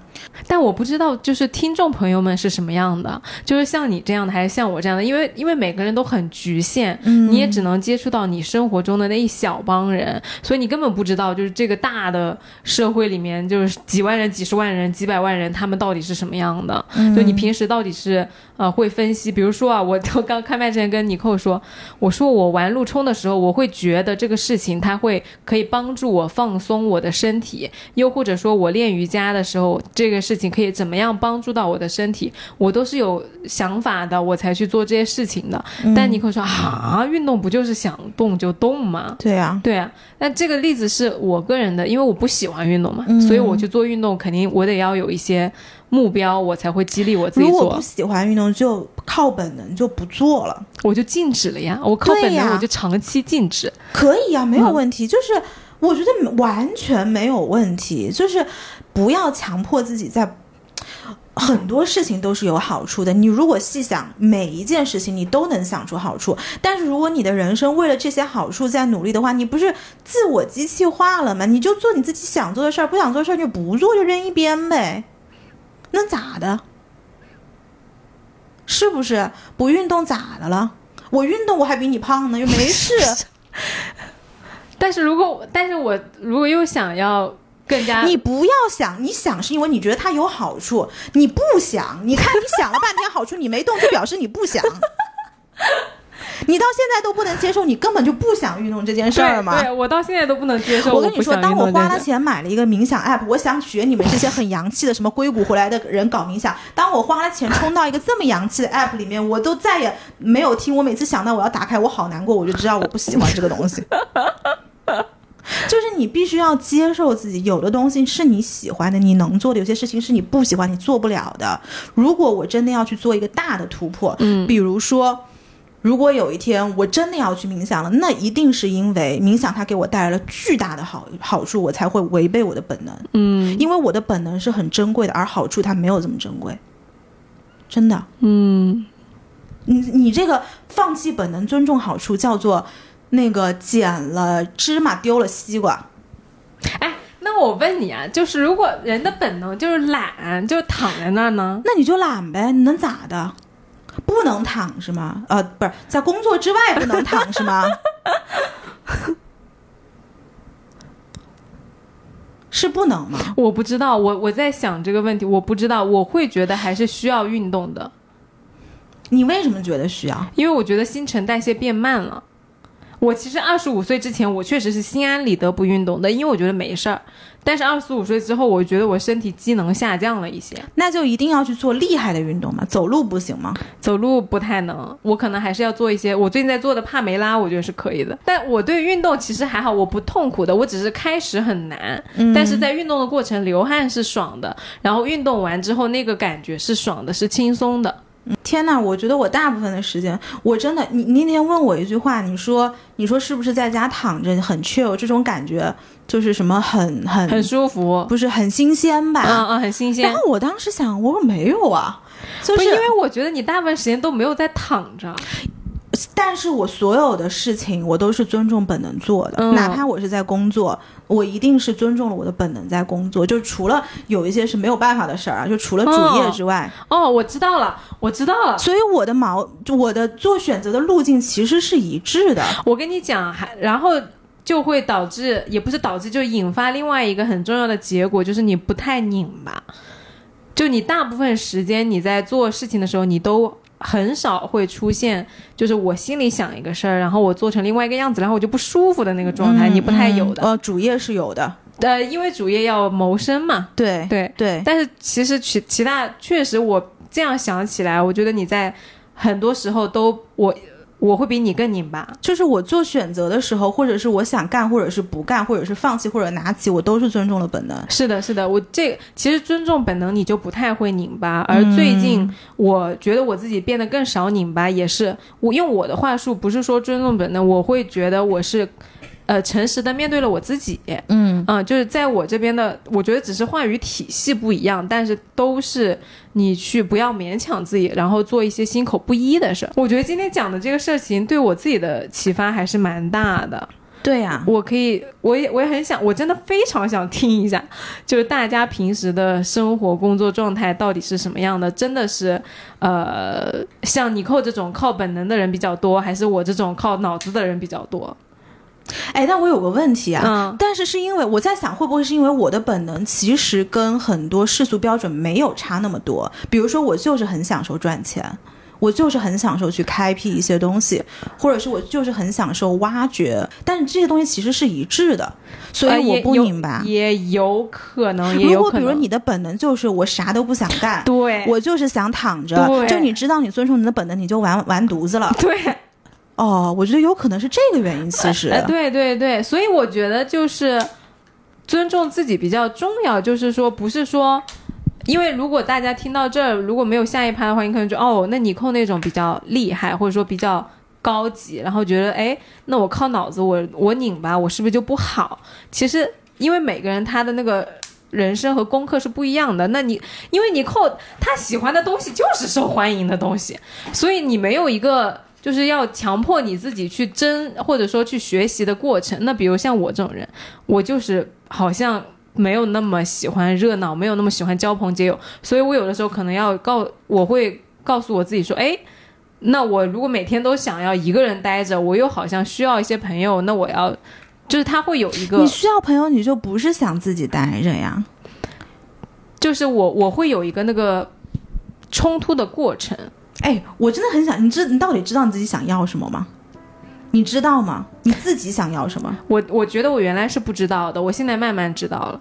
但我不知道，就是听众朋友们是什么样的，就是像你这样的，还是像我这样的？因为因为每个人都很局限，
嗯
你也只能接触到你生活中的那一小帮人，所以你根本不知道，就是这个大的社会里面，就是几万人、几十万人、几百万人，他们到底是什么样的？就你平时到底是呃会分析，比如说啊，我我刚开麦之前跟尼寇说，我说我玩路冲的时候，我会觉得这个事情它会可以帮助我放松我的身体，又或者说我练瑜伽的时候，这个事情可以怎么样帮助到我的身体，我都是有想法的，我才去做这些事情的。但你可以说啊，运动不就是想动就动吗？
对啊，
对啊，那这个例子是我个人的，因为我不喜欢运动嘛，所以我去做运动，肯定我得要有一些目标，我才会激励我自己做
如果不。喜欢运动，就靠本能就不做了。
我就禁止了呀，我靠本能我就长期禁止。
可以啊、没有
嗯
问题。就是我觉得完全没有问题，就是不要强迫自己在。很多事情都是有好处的，你如果细想，每一件事情你都能想出好处。但是如果你的人生为了这些好处在努力的话，你不是自我机器化了吗？你就做你自己想做的事儿，不想做的事儿就不做，就扔一边呗，那咋的？是不是？不运动咋的了？我运动我还比你胖呢，又没事。
但是如果，但是我如果又想要更加，
你不要想，你想是因为你觉得它有好处，你不想。你看你想了半天好处，你没动，就表示你不想。你到现在都不能接受，你根本就不想运动这件事儿吗？
对对我到现在都不能接受。
我跟你说，当我花了钱买了一个冥想 app，我想学你们这些很洋气的什么硅谷回来的人搞冥想。当我花了钱冲到一个这么洋气的 app 里面，我都再也没有听。我每次想到我要打开，我好难过，我就知道我不喜欢这个东西。就是你必须要接受自己，有的东西是你喜欢的，你能做的；有些事情是你不喜欢，你做不了的。如果我真的要去做一个大的突破，嗯，比如说。如果有一天我真的要去冥想了，那一定是因为冥想它给我带来了巨大的好好处，我才会违背我的本能。
嗯
因为我的本能是很珍贵的，而好处它没有这么珍贵，真的。
嗯，
你你这个放弃本能，尊重好处，叫做那个捡了芝麻丢了西瓜。
哎，那我问你啊，就是如果人的本能就是懒，就躺在那儿呢？
那你就懒呗，你能咋的？不能躺是吗？呃，不是，在工作之外不能躺是吗？是不能吗？
我不知道，我我在想这个问题，我不知道，我会觉得还是需要运动的，
你为什么觉得需要？
因为我觉得新陈代谢变慢了。我其实二十五岁之前，我确实是心安理得不运动的，因为我觉得没事儿。但是二十五岁之后，我觉得我身体机能下降了一些，
那就一定要去做厉害的运动吗？走路不行吗？
走路不太能，我可能还是要做一些。我最近在做的帕梅拉，我觉得是可以的。但我对运动其实还好，我不痛苦的，我只是开始很难，但是在运动的过程流汗是爽的，然后运动完之后那个感觉是爽的，是轻松的。
天呐，我觉得我大部分的时间，我真的，你你那天问我一句话，你说你说是不是在家躺着很 chill 这种感觉，就是什么很很
很舒服，
不是很新鲜吧？
嗯嗯，很新鲜
然。后我当时想，我说没有啊，就是
因为我觉得你大部分时间都没有在躺着，
但是我所有的事情我都是尊重本能做的，
嗯
哪怕我是在工作，我一定是尊重了我的本能在工作。就除了有一些是没有办法的事儿啊，就除了主业之外，
哦，我知道了，我知道了。
所以我的毛，我的做选择的路径其实是一致的。
我跟你讲，还然后就会导致，也不是导致，就引发另外一个很重要的结果，就是你不太拧巴。就你大部分时间你在做事情的时候，你都很少会出现，就是我心里想一个事儿，然后我做成另外一个样子，然后我就不舒服的那个状态，你不太有的。
呃，主业是有的，
呃，因为主业要谋生嘛，
对
对。
对，
但是其实其其他确实，我这样想起来，我觉得你在很多时候都我我会比你更拧巴。
就是我做选择的时候，或者是我想干，或者是不干，或者是放弃，或者拿起，我都是尊重了本能。
是的，是的，我这其实尊重本能，你就不太会拧巴。而最近，我觉得我自己变得更少拧巴，也是我用我的话术，不是说尊重本能，我会觉得我是，呃，诚实的面对了我自己。
嗯
嗯，就是在我这边的，我觉得只是话语体系不一样，但是都是你去不要勉强自己，然后做一些心口不一的事儿。我觉得今天讲的这个事情对我自己的启发还是蛮大的。
对呀、
我可以，我也我也很想，我真的非常想听一下，就是大家平时的生活工作状态到底是什么样的？真的是，呃，像尼寇这种靠本能的人比较多，还是我这种靠脑子的人比较多？
哎，但我有个问题啊，
嗯
但是是因为我在想，会不会是因为我的本能其实跟很多世俗标准没有差那么多？比如说，我就是很享受赚钱，我就是很享受去开辟一些东西，或者是我就是很享受挖掘，但是这些东西其实是一致的，所
呃
以我不明白。
也有可能，也
如
有可能。
果比如你的本能就是我啥都不想干，
对，
我就是想躺着，就你知道你遵从你的本能，你就完完犊子了。
对，
哦，我觉得有可能是这个原因，其实。
呃，对对对，所以我觉得就是尊重自己比较重要，就是说不是说。因为如果大家听到这儿，如果没有下一趴的话，你可能就哦，那你扣那种比较厉害，或者说比较高级，然后觉得哎，那我靠脑子，我我拧吧，我是不是就不好？其实因为每个人他的那个人生和功课是不一样的，那你因为你扣他喜欢的东西就是受欢迎的东西，所以你没有一个就是要强迫你自己去争或者说去学习的过程。那比如像我这种人，我就是好像没有那么喜欢热闹，没有那么喜欢交朋结友，所以我有的时候可能要告，我会告诉我自己说，哎。那我如果每天都想要一个人待着，我又好像需要一些朋友，那我要，就是他会有一个
你，需要朋友，你就不是想自己待着呀。
就是我我会有一个那个冲突的过程。
哎，我真的很想，你知你到底知道你自己想要什么吗？你知道吗？你自己想要什么？
我我觉得我原来是不知道的，我现在慢慢知道了，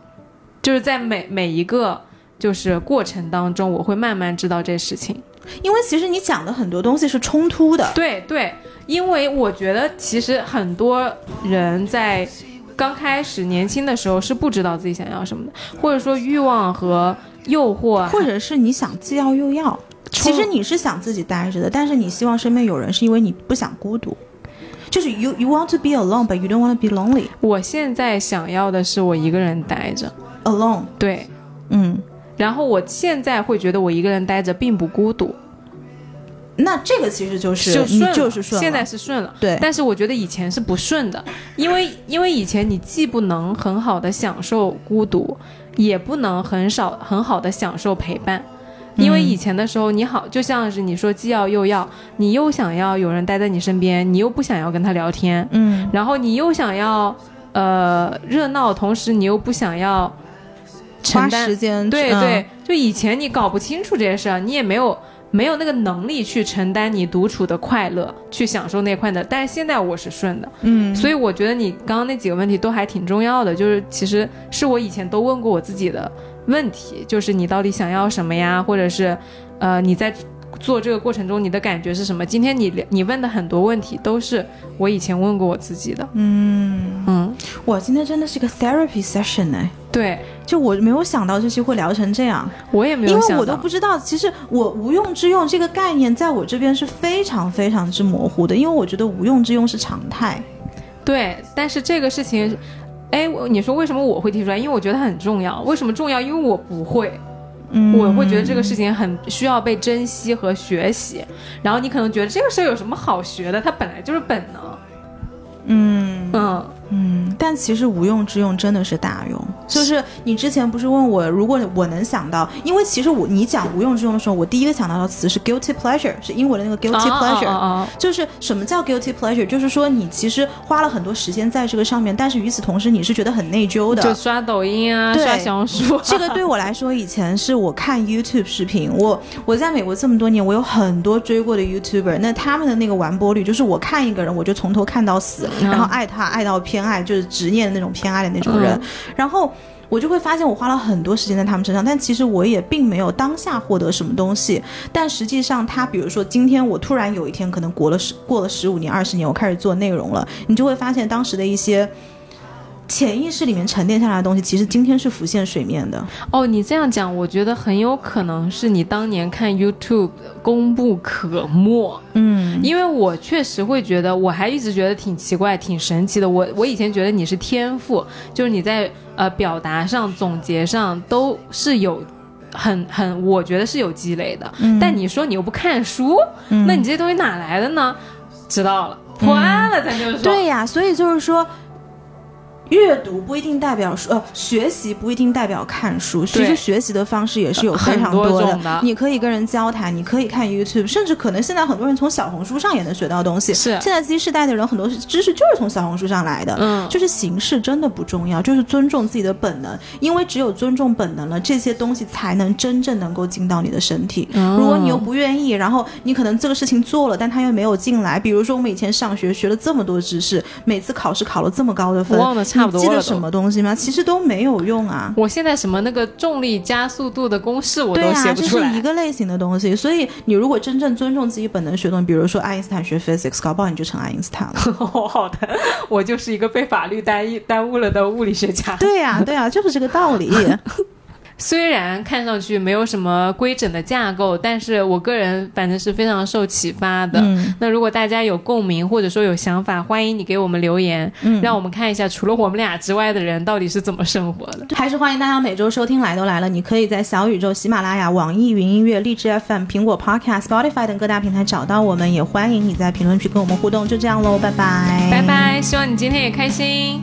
就是在每每一个就是过程当中，我会慢慢知道这事情。
因为其实你讲的很多东西是冲突的。
对对，因为我觉得其实很多人在刚开始年轻的时候是不知道自己想要什么的，或者说欲望和诱惑，
或者是你想既要又要，其实你是想自己待着的，但是你希望身边有人，是因为你不想孤独。就是 you you want to be alone, but you don't want to be lonely
我现在想要的是我一个人待着
，alone。
对。
嗯，
然后我现在会觉得我一个人待着并不孤独，
那这个其实就是
就顺了，
就是顺。
现在是顺了。
对，
但是我觉得以前是不顺的，因为因为以前你既不能很好的享受孤独，也不能很少很好的享受陪伴。因为以前的时候，你好就像是你说既要又要，你又想要有人待在你身边，你又不想要跟他聊天，
嗯，
然后你又想要呃热闹，同时你又不想要承
花
担
时间嗯
对对，就以前你搞不清楚这些事儿，你也没有没有那个能力去承担你独处的快乐，去享受那快乐。但是现在我是顺的，
嗯，
所以我觉得你刚刚那几个问题都还挺重要的，就是其实是我以前都问过我自己的问题，就是你到底想要什么呀，或者是呃你在。做这个过程中，你的感觉是什么？今天你你问的很多问题都是我以前问过我自己的。
嗯，
嗯，
我，今天真的是个 therapy session 哎，
对
就我没有想到这期会聊成这样，
我也没有想到，
因为我都不知道，其实我无用之用这个概念在我这边是非常非常之模糊的，因为我觉得无用之用是常态。
对，但是这个事情，哎，我你说为什么我会提出来？因为我觉得很重要。为什么重要？因为我不会，
嗯，
我会觉得这个事情很需要被珍惜和学习。然后你可能觉得这个事儿有什么好学的？它本来就是本能。
嗯
嗯，
嗯，但其实无用之用真的是大用。就是你之前不是问我，如果我能想到，因为其实我你讲无用之用的时候，我第一个想到的词是 guilty pleasure，是英文的那个 guilty
啊
pleasure。就是什么叫 guilty pleasure？就是说你其实花了很多时间在这个上面，但是与此同时你是觉得很内疚的。
就刷抖音啊，
对
刷小红书啊，
这个对我来说，以前是我看 YouTube 视频，我我在美国这么多年，我有很多追过的 YouTuber，那他们的那个完播率，就是我看一个人，我就从头看到死，
嗯
然后爱他爱到偏爱，就是执念的那种偏爱的那种人，
嗯
然后。我就会发现，我花了很多时间在他们身上，但其实我也并没有当下获得什么东西。但实际上，他比如说今天我突然有一天，可能过了十过了十五年、二十年，我开始做内容了，你就会发现当时的一些潜意识里面沉淀下来的东西，其实今天是浮现水面的。
哦，你这样讲，我觉得很有可能是你当年看 YouTube 功不可没。
嗯
因为我确实会觉得，我还一直觉得挺奇怪、挺神奇的。我我以前觉得你是天赋，就是你在呃表达上、总结上都是有很很，我觉得是有积累的。但你说你又不看书，那你这些东西哪来的呢？知道了，破案了，咱就是说，
对呀，所以就是说，阅读不一定代表说，呃，学习不一定代表看书。其实学习的方式也是有非常多
的。的
你可以跟人交谈，你可以看 YouTube，甚至可能现在很多人从小红书上也能学到东西。
是。
现在 Z 世代的人很多知识就是从小红书上来的。
嗯。
就是形式真的不重要，就是尊重自己的本能，因为只有尊重本能了，这些东西才能真正能够进到你的身体。如果你又不愿意，然后你可能这个事情做了，但他又没有进来。比如说我们以前上学学了这么多知识，每次考试考了这么高的分，
差不多
了。记得什么东西吗？其实都没有用啊！
我现在什么那个重力加速度的公式我都写不
出来。这是一个类型的东西，所以你如果真正尊重自己本能学东西，比如说爱因斯坦学 physics，搞不好你就成爱因斯坦了。
好的，我就是一个被法律耽耽误了的物理学家。
对呀，对呀，就是这个道理。
虽然看上去没有什么规整的架构，但是我个人反正是非常受启发的。那如果大家有共鸣或者说有想法，欢迎你给我们留言，让我们看一下除了我们俩之外的人到底是怎么生活的。
还是欢迎大家每周收听来都来了，你可以在小宇宙、喜马拉雅、网易云音乐、荔枝 FM、苹果 Podcast、Spotify 等各大平台找到我们，也欢迎你在评论区跟我们互动。就这样喽，拜拜，
拜拜，希望你今天也开心。